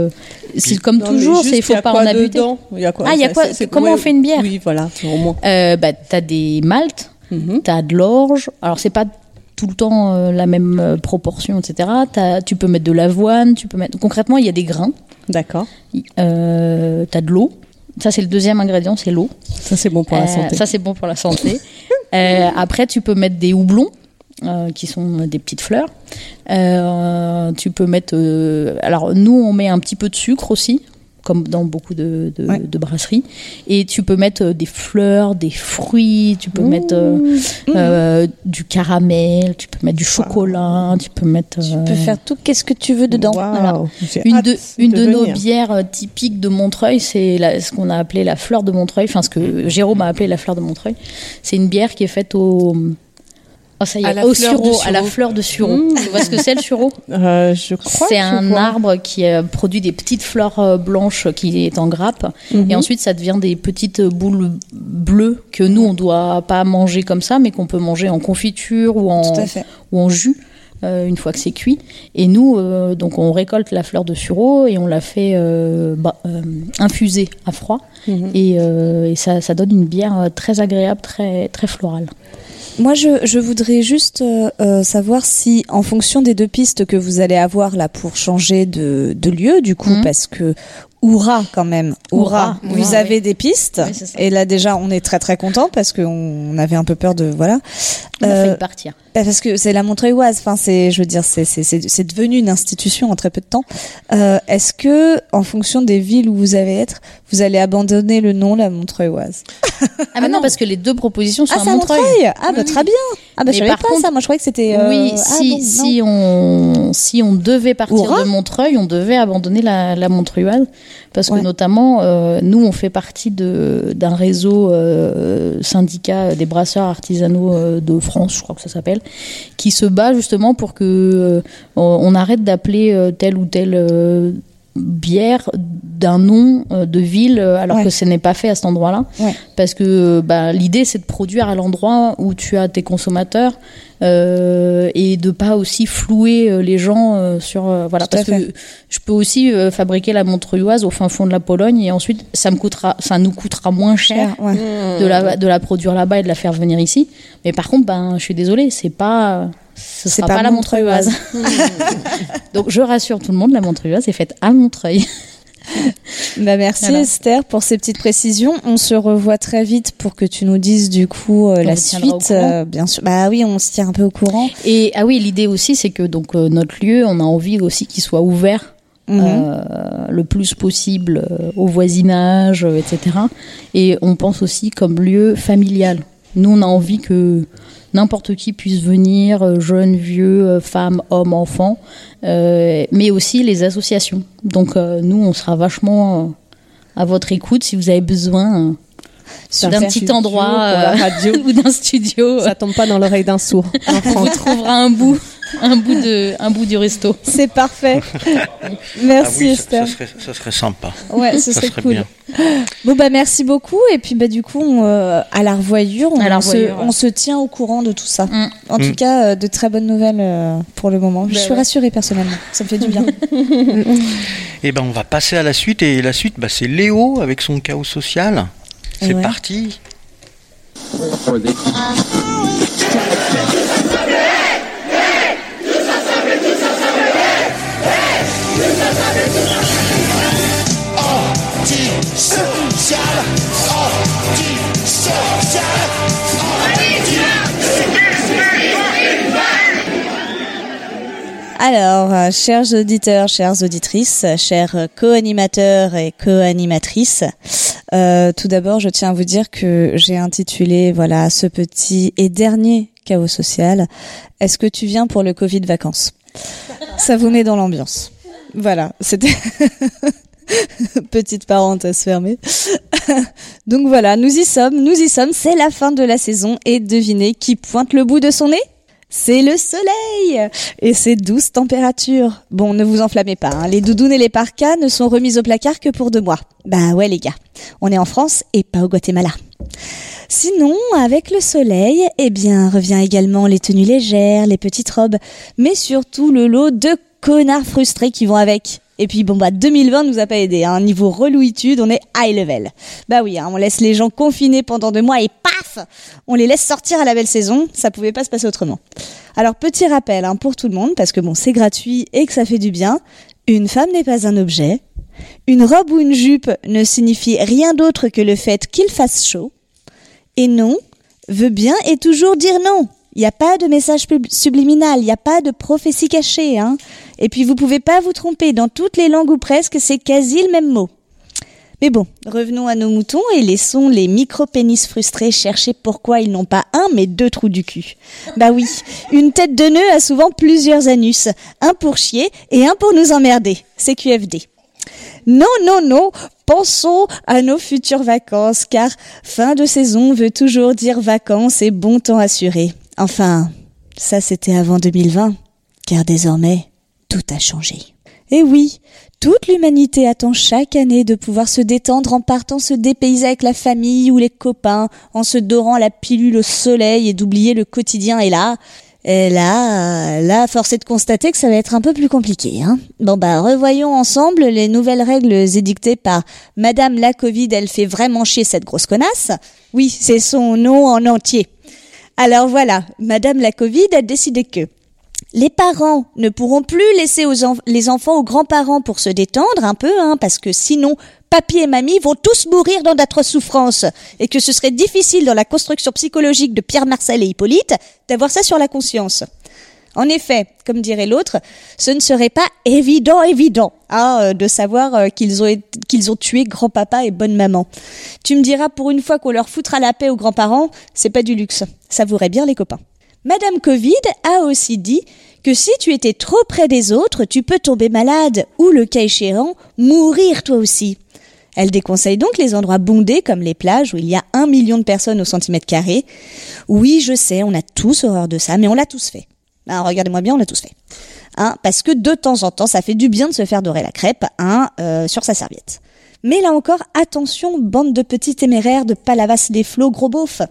c'est comme Non, toujours, c'est il faut pas en abuter. dedans? Il y a quoi Ah, il y a quoi Comment on fait une bière? Oui, voilà, au moins. euh, bah, T'as des maltes, t'as de l'orge. Alors, c'est pas tout le temps euh, la même euh, proportion, etc. T'as- tu peux mettre de l'avoine, tu peux mettre. Concrètement, il y a des grains. D'accord. Euh, t'as de l'eau. Ça, c'est le deuxième ingrédient, c'est l'eau. Ça, c'est bon pour la Euh, santé. Ça, c'est bon pour la santé. Après, tu peux mettre des houblons. Euh, qui sont des petites fleurs. Euh, tu peux mettre. euh, alors, nous, on met un petit peu de sucre aussi, comme dans beaucoup de, de, de brasseries. Et tu peux mettre des fleurs, des fruits, tu peux mettre euh, euh, du caramel, tu peux mettre du chocolat, tu peux mettre. Tu peux faire tout. Qu'est-ce que tu veux dedans? Voilà. Une de, une de, nos bières typiques de Montreuil, c'est ce qu'on a appelé la fleur de Montreuil, enfin ce que Jérôme a appelé la fleur de Montreuil. C'est une bière qui est faite au. Oh, ça y est, À la au fleur sureau, à la fleur de sureau. Mmh. Tu vois ce que c'est le sureau Euh, je crois C'est un arbre qui euh, produit des petites fleurs euh, blanches qui est en grappe. Mhm. Et ensuite, ça devient des petites boules bleues que nous, on doit pas manger comme ça, mais qu'on peut manger en confiture ou en, ou en jus. euh, une fois que c'est cuit. Et nous, euh, donc, on récolte la fleur de sureau et on la fait euh, bah, euh, infuser à froid. Mhm. Et, euh, et ça, ça donne une bière très agréable, très, très florale. Moi, je, je voudrais juste euh, euh, savoir si, en fonction des deux pistes que vous allez avoir là pour changer de, de lieu, du coup, parce que Oura quand même, Oura, Oura, vous Oura, avez oui. des pistes. Oui, et là déjà, on est très très content parce qu'on on avait un peu peur de voilà. On a Euh, failli partir. bah, parce que c'est la Montreuilloise. Enfin, c'est, je veux dire, c'est c'est devenu une institution en très peu de temps. Euh, Est-ce que, en fonction des villes où vous allez être, vous allez abandonner le nom la Montreuilloise Ah, mais non, parce que les deux propositions sont Ah, à Montreuil. Montreuil. Ah, bah très bien. Ah, bah je savais par pas contre- ça. Moi, je croyais que c'était. euh, Oui, ah, si, bon, non. si, on, si on devait partir Oura de Montreuil, on devait abandonner la, la Montreuilloise. Parce Ouais. que notamment, euh, nous, on fait partie d'un réseau euh, syndicat des brasseurs artisanaux euh, de France, je crois que ça s'appelle, qui se bat justement pour que euh, on arrête d'appeler euh, telle ou euh, bière d'un nom euh, de ville euh, alors Ouais. que ce n'est pas fait à cet endroit-là Ouais. parce que bah, l'idée c'est de produire à l'endroit où tu as tes consommateurs euh, et de pas aussi flouer euh, les gens euh, sur euh, voilà Tout parce que je peux aussi euh, fabriquer la montreuilloise au fin fond de la Pologne et ensuite ça me coûtera ça nous coûtera moins cher, Cher, ouais. de la de la produire là-bas et de la faire venir ici mais par contre ben je suis désolée c'est pas ce sera pas pas, la montreuilloise donc je rassure tout le monde la montreuilloise est faite à Montreuil Bah, merci Voilà. Esther pour ces petites précisions. On se revoit très vite pour que tu nous dises du coup euh, la suite. euh, bien sûr. Bah oui, on se tient un peu au courant. Et ah oui, l'idée aussi, c'est que donc euh, notre lieu, on a envie aussi qu'il soit ouvert Mhm. euh, le plus possible euh, au voisinage, euh, etc. Et on pense aussi comme lieu familial. Nous, on a envie que n'importe qui puisse venir, euh, jeunes, vieux, euh, femmes, hommes, enfants, euh, mais aussi les associations. Donc euh, nous, on sera vachement à votre écoute si vous avez besoin. d'un petit endroit euh, radio. ou d'un studio. Ça tombe pas dans l'oreille d'un sourd. On vous trouvera un bout, un bout de, un bout du resto. C'est parfait. Ah Merci oui, ça, Esther. ça serait, ça serait sympa. Ouais, ce Ça serait serait cool. bien. Bon bah merci beaucoup et puis bah du coup on, euh, à la revoyure on, À la se, revoyure, ouais. on se tient au courant de tout ça. Mm. En tout Mm. cas euh, de très bonnes nouvelles euh, pour le moment. Je Bah suis ouais. rassurée personnellement. Ça me fait du bien. Et ben on va passer à la suite et la suite bah, c'est Léo avec son chaos social. C'est Ouais. parti. Alors, euh, chers auditeurs, chères auditrices, euh, chers co-animateurs et co-animatrices, euh, tout d'abord, je tiens à vous dire que j'ai intitulé voilà ce petit et dernier chaos social. Est-ce que tu viens pour le Covid vacances? Ça vous met dans l'ambiance. Voilà, c'était petite parenthèse fermée. Donc voilà, nous y sommes, nous y sommes. C'est la fin de la saison et devinez qui pointe le bout de son nez? C'est le soleil et ses douces températures. Bon, ne vous enflammez pas, hein. les doudounes et les parkas ne sont remises au placard que pour deux mois. Bah ouais les gars, on est en France et pas au Guatemala. Sinon, avec le soleil, eh bien, revient également les tenues légères, les petites robes, mais surtout le lot de connards frustrés qui vont avec. Et puis bon bah 2020 nous a pas aidé, hein. niveau relouitude, on est high level. Bah oui, hein, on laisse les gens confinés pendant deux mois et paf, on les laisse sortir à la belle saison. Ça pouvait pas se passer autrement. Alors petit rappel hein, pour tout le monde parce que bon c'est gratuit et que ça fait du bien. Une femme n'est pas un objet. Une robe ou une jupe ne signifie rien d'autre que le fait qu'il fasse chaud. Et non veut bien et toujours dire non. Il n'y a pas de message subliminal, il n'y a pas de prophétie cachée. Hein. Et puis vous pouvez pas vous tromper, dans toutes les langues ou presque, c'est quasi le même mot. Mais bon, revenons à nos moutons et laissons les micro-pénis frustrés chercher pourquoi ils n'ont pas un mais deux trous du cul. Bah oui, une tête de nœud a souvent plusieurs anus, un pour chier et un pour nous emmerder. C'est QFD. Non, non, non, pensons à nos futures vacances, car fin de saison veut toujours dire vacances et bon temps assuré. Enfin, ça c'était avant 2020, car désormais, tout a changé. Et oui, toute l'humanité attend chaque année de pouvoir se détendre en partant se dépayser avec la famille ou les copains, en se dorant la pilule au soleil et d'oublier le quotidien. Et là, et là, là, force est de constater que ça va être un peu plus compliqué. Hein. Bon bah, revoyons ensemble les nouvelles règles édictées par Madame la Covid. Elle fait vraiment chier cette grosse connasse. Oui, c'est son nom en entier. Alors voilà, Madame la Covid a décidé que les parents ne pourront plus laisser les enfants aux grands-parents pour se détendre un peu, hein, parce que sinon, papy et mamie vont tous mourir dans d'atroces souffrances, et que ce serait difficile dans la construction psychologique de Pierre Marcel et Hippolyte d'avoir ça sur la conscience. En effet, comme dirait l'autre, ce ne serait pas évident, évident, hein, euh, de savoir euh, qu'ils ont, tué grand-papa et bonne maman. Tu me diras pour une fois qu'on leur foutra la paix aux grands-parents, c'est pas du luxe. Savourait bien les copains. Madame Covid a aussi dit que si tu étais trop près des autres, tu peux tomber malade ou, le cas échéant, mourir toi aussi. Elle déconseille donc les endroits bondés comme les plages où il y a un million de personnes au centimètre carré. Oui, je sais, on a tous horreur de ça, mais on l'a tous fait. Ah, Regardez-moi bien, on l'a tous fait. Hein, parce que de temps en temps, ça fait du bien de se faire dorer la crêpe hein, euh, sur sa serviette. Mais là encore, attention, bande de petits téméraires de Palavas les flots gros beaufs.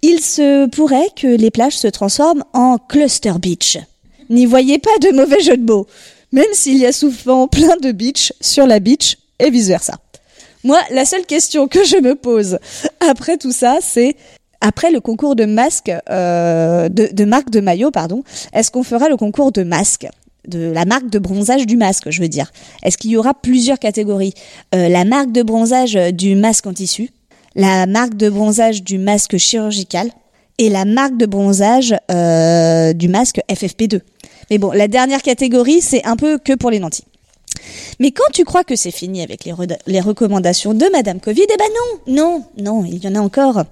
Il se pourrait que les plages se transforment en cluster beach. N'y voyez pas de mauvais jeu de mots, même s'il y a souvent plein de beach sur la beach et vice versa. Moi, la seule question que je me pose après tout ça, c'est après le concours de masques, euh, de, marque de maillot, pardon, est-ce qu'on fera le concours de masques de la marque de bronzage du masque, je veux dire? Est-ce qu'il y aura plusieurs catégories? Euh, La marque de bronzage du masque en tissu, la marque de bronzage du masque chirurgical et la marque de bronzage euh, du masque FFP2. Mais bon, la dernière catégorie, c'est un peu que pour les nantis. Mais quand tu crois que c'est fini avec les, les recommandations de Madame Covid, eh ben non, non, non, il y en a encore.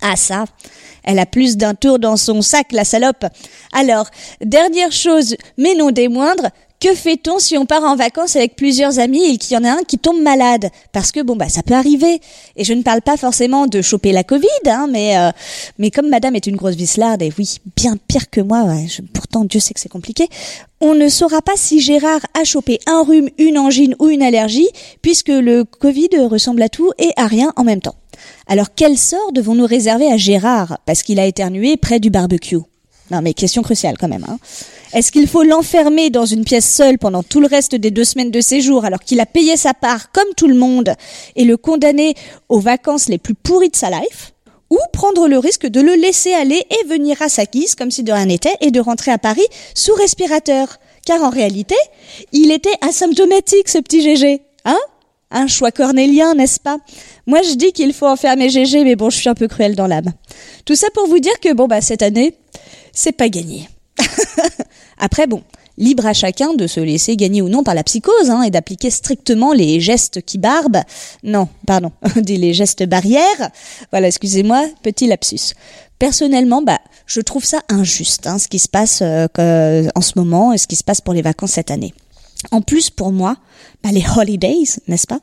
Ah ça, elle a plus d'un tour dans son sac, la salope. Alors, dernière chose, mais non des moindres, que fait-on si on part en vacances avec plusieurs amis et qu'il y en a un qui tombe malade? Parce que bon bah ça peut arriver. Et je ne parle pas forcément de choper la Covid, hein, mais euh, mais comme Madame est une grosse vislarde et oui bien pire que moi, ouais, je- pourtant Dieu sait que c'est compliqué. On ne saura pas si Gérard a chopé un rhume, une angine ou une allergie, puisque le Covid ressemble à tout et à rien en même temps. Alors quel sort devons-nous réserver à Gérard parce qu'il a éternué près du barbecue? Non mais question cruciale quand même. Hein. Est-ce qu'il faut l'enfermer dans une pièce seule pendant tout le reste des deux semaines de séjour alors qu'il a payé sa part comme tout le monde et le condamner aux vacances les plus pourries de sa life? Ou prendre le risque de le laisser aller et venir à sa guise comme si de rien n'était et de rentrer à Paris sous respirateur? Car en réalité, il était asymptomatique ce petit GG, hein? Un choix cornélien, n'est-ce pas? Moi, je dis qu'il faut enfermer GG, mais bon, je suis un peu cruelle dans l'âme. Tout ça pour vous dire que, bon, bah, cette année, c'est pas gagné. Après, bon, Libre à chacun de se laisser gagner ou non par la psychose hein, et d'appliquer strictement les gestes qui barbent. Non, pardon, les gestes barrières. Voilà, excusez-moi, petit lapsus. Personnellement, bah, je trouve ça injuste, hein, ce qui se passe euh, en ce moment et ce qui se passe pour les vacances cette année. En plus, pour moi, bah, les holidays, n'est-ce pas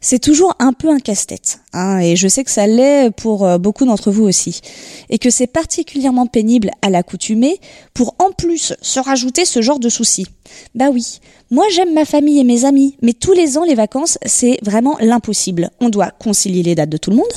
C'est toujours un peu un casse-tête, hein, et je sais que ça l'est pour euh, beaucoup d'entre vous aussi, et que c'est particulièrement pénible à l'accoutumée pour en plus se rajouter ce genre de soucis. Bah oui, moi j'aime ma famille et mes amis, mais tous les ans les vacances, c'est vraiment l'impossible. On doit concilier les dates de tout le monde,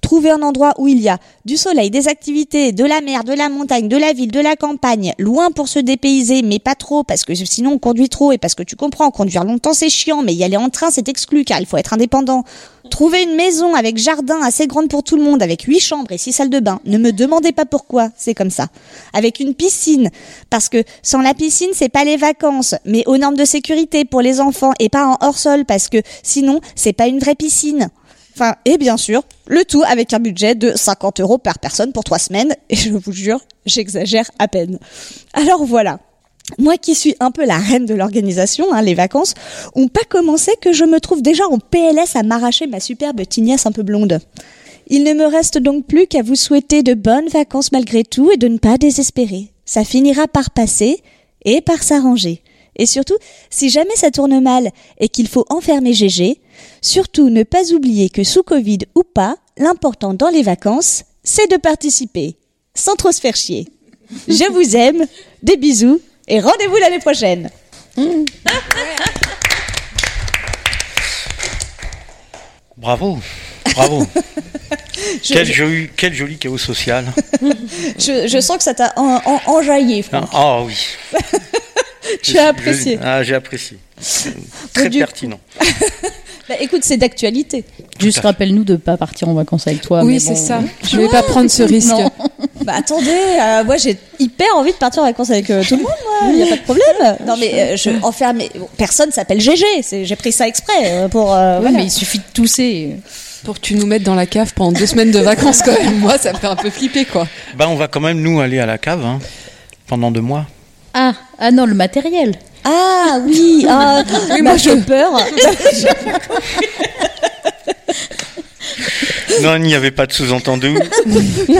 Trouver un endroit où il y a du soleil, des activités, de la mer, de la montagne, de la ville, de la campagne, loin pour se dépayser, mais pas trop, parce que sinon on conduit trop et parce que tu comprends, conduire longtemps c'est chiant, mais y aller en train c'est exclu car il faut être indépendant. Trouver une maison avec jardin assez grande pour tout le monde, avec huit chambres et six salles de bain, ne me demandez pas pourquoi, c'est comme ça. Avec une piscine, parce que sans la piscine c'est pas les vacances, mais aux normes de sécurité pour les enfants et pas en hors sol, parce que sinon c'est pas une vraie piscine. Enfin, et bien sûr, le tout avec un budget de 50 euros par personne pour trois semaines. Et je vous jure, j'exagère à peine. Alors voilà. Moi qui suis un peu la reine de l'organisation, hein, les vacances ont pas commencé que je me trouve déjà en PLS à m'arracher ma superbe tignasse un peu blonde. Il ne me reste donc plus qu'à vous souhaiter de bonnes vacances malgré tout et de ne pas désespérer. Ça finira par passer et par s'arranger. Et surtout, si jamais ça tourne mal et qu'il faut enfermer GG, surtout ne pas oublier que sous Covid ou pas, l'important dans les vacances, c'est de participer, sans trop se faire chier. Je vous aime, des bisous et rendez-vous l'année prochaine. Bravo, bravo. Je- quel, je- joli, quel joli chaos social. Je, je sens que ça t'a en- en- enjaillé, Franck. Ah oui. Tu as apprécié. Ah, j'ai apprécié. Très pertinent. Bah, écoute, c'est d'actualité. Juste rappelle-nous de pas partir en vacances avec toi. Oui, mais c'est bon. ça. Je vais pas prendre ce risque. Non. Bah attendez, euh, moi j'ai hyper envie de partir en vacances avec euh, tout le monde, moi. Il y a pas de problème. Non mais euh, je enferme. Personne s'appelle GG. c'est- J'ai pris ça exprès euh, pour. euh, Oui, voilà. mais il suffit de tousser. Pour que tu nous mettes dans la cave pendant deux semaines de vacances quand même. Moi, ça me fait un peu flipper quoi. Bah, on va quand même, nous, aller à la cave hein, pendant deux mois. Ah, ah non, le matériel. Ah oui. Ah, Oui, bah, moi, j'ai je- peur. Non, il n'y avait pas de sous-entendu. non. Il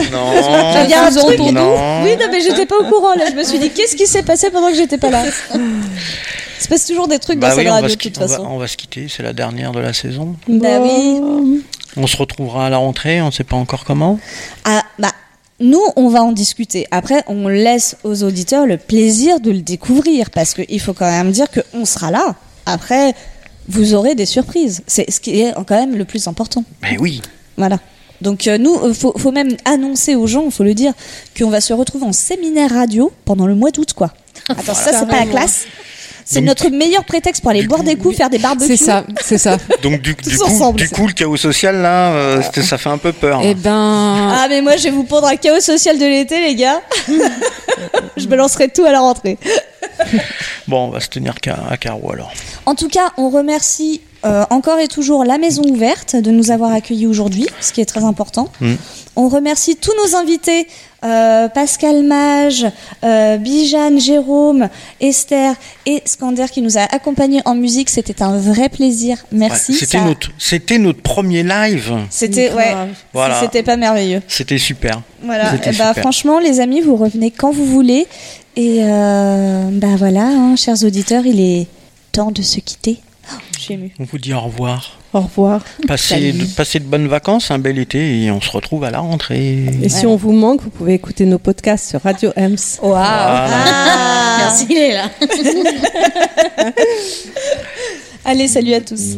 y a un. Non. Oui, non mais j'étais pas au courant là. Je me suis dit qu'est-ce qui s'est passé pendant que j'étais pas là? Il se passe toujours des trucs Bah dans oui, cette radio de toute quitter, on, va, façon. on va se quitter, c'est la dernière de la saison. Bah oui. On se retrouvera à la rentrée, on ne sait pas encore comment. Ah, bah, nous, on va en discuter. Après, on laisse aux auditeurs le plaisir de le découvrir parce qu'il faut quand même dire qu'on sera là. Après, vous aurez des surprises. C'est ce qui est quand même le plus important. Mais oui. Voilà. Donc euh, nous, euh, faut, faut même annoncer aux gens, faut le dire, qu'on va se retrouver en séminaire radio pendant le mois d'août, quoi. Attends, ça c'est pas la classe. C'est notre meilleur prétexte pour aller boire des coups, faire des barbecues. C'est ça, c'est ça. Donc du, coup, ensemble, du coup, le chaos social là, euh, ça fait un peu peur. Eh ben, Ah mais moi je vais vous pondre un chaos social de l'été les gars. je me lancerai tout à la rentrée. Bon, on va se tenir qu'à- à carreau alors. En tout cas, on remercie euh, encore et toujours la Maison Ouverte de nous avoir accueillis aujourd'hui, ce qui est très important. Mm. On remercie tous nos invités, euh, Pascal Mage, euh, Bijane, Jérôme, Esther et Skander qui nous a accompagnés en musique. C'était un vrai plaisir. Merci. Ouais, c'était Ça- notre, c'était notre premier live. C'était ouais. Voilà. C'était pas merveilleux. C'était super. Voilà. C'était Eh bah, super. franchement, les amis, vous revenez quand vous voulez. Et euh, bah voilà, hein, chers auditeurs, il est temps de se quitter. Je suis émue. On vous dit au revoir. Au revoir. Passez de, passez de bonnes vacances, un bel été et on se retrouve à la rentrée. Et si on vous manque, vous pouvez écouter nos podcasts sur Radio Ems. Waouh. Merci, il est là. Allez, salut à tous.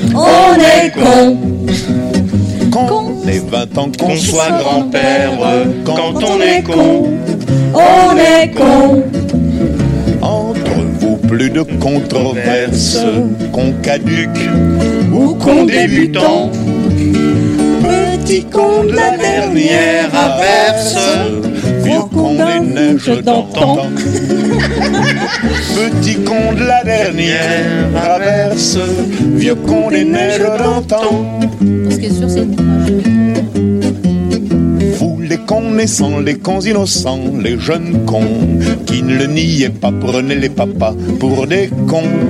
on est con. Qu'on ait 20 ans, qu'on soit grand-père, quand on est con, On est con. de controverse, qu'on caduque ou qu'on débutant. Petit con de la dernière averse, vieux con des neiges d'antan. Petit con de la dernière averse, vieux con des neiges d'antan. Ce qui est sûr, c'est Vous les cons naissants, les cons innocents, les jeunes cons qui ne le niaient pas, prenaient les papas pour des cons.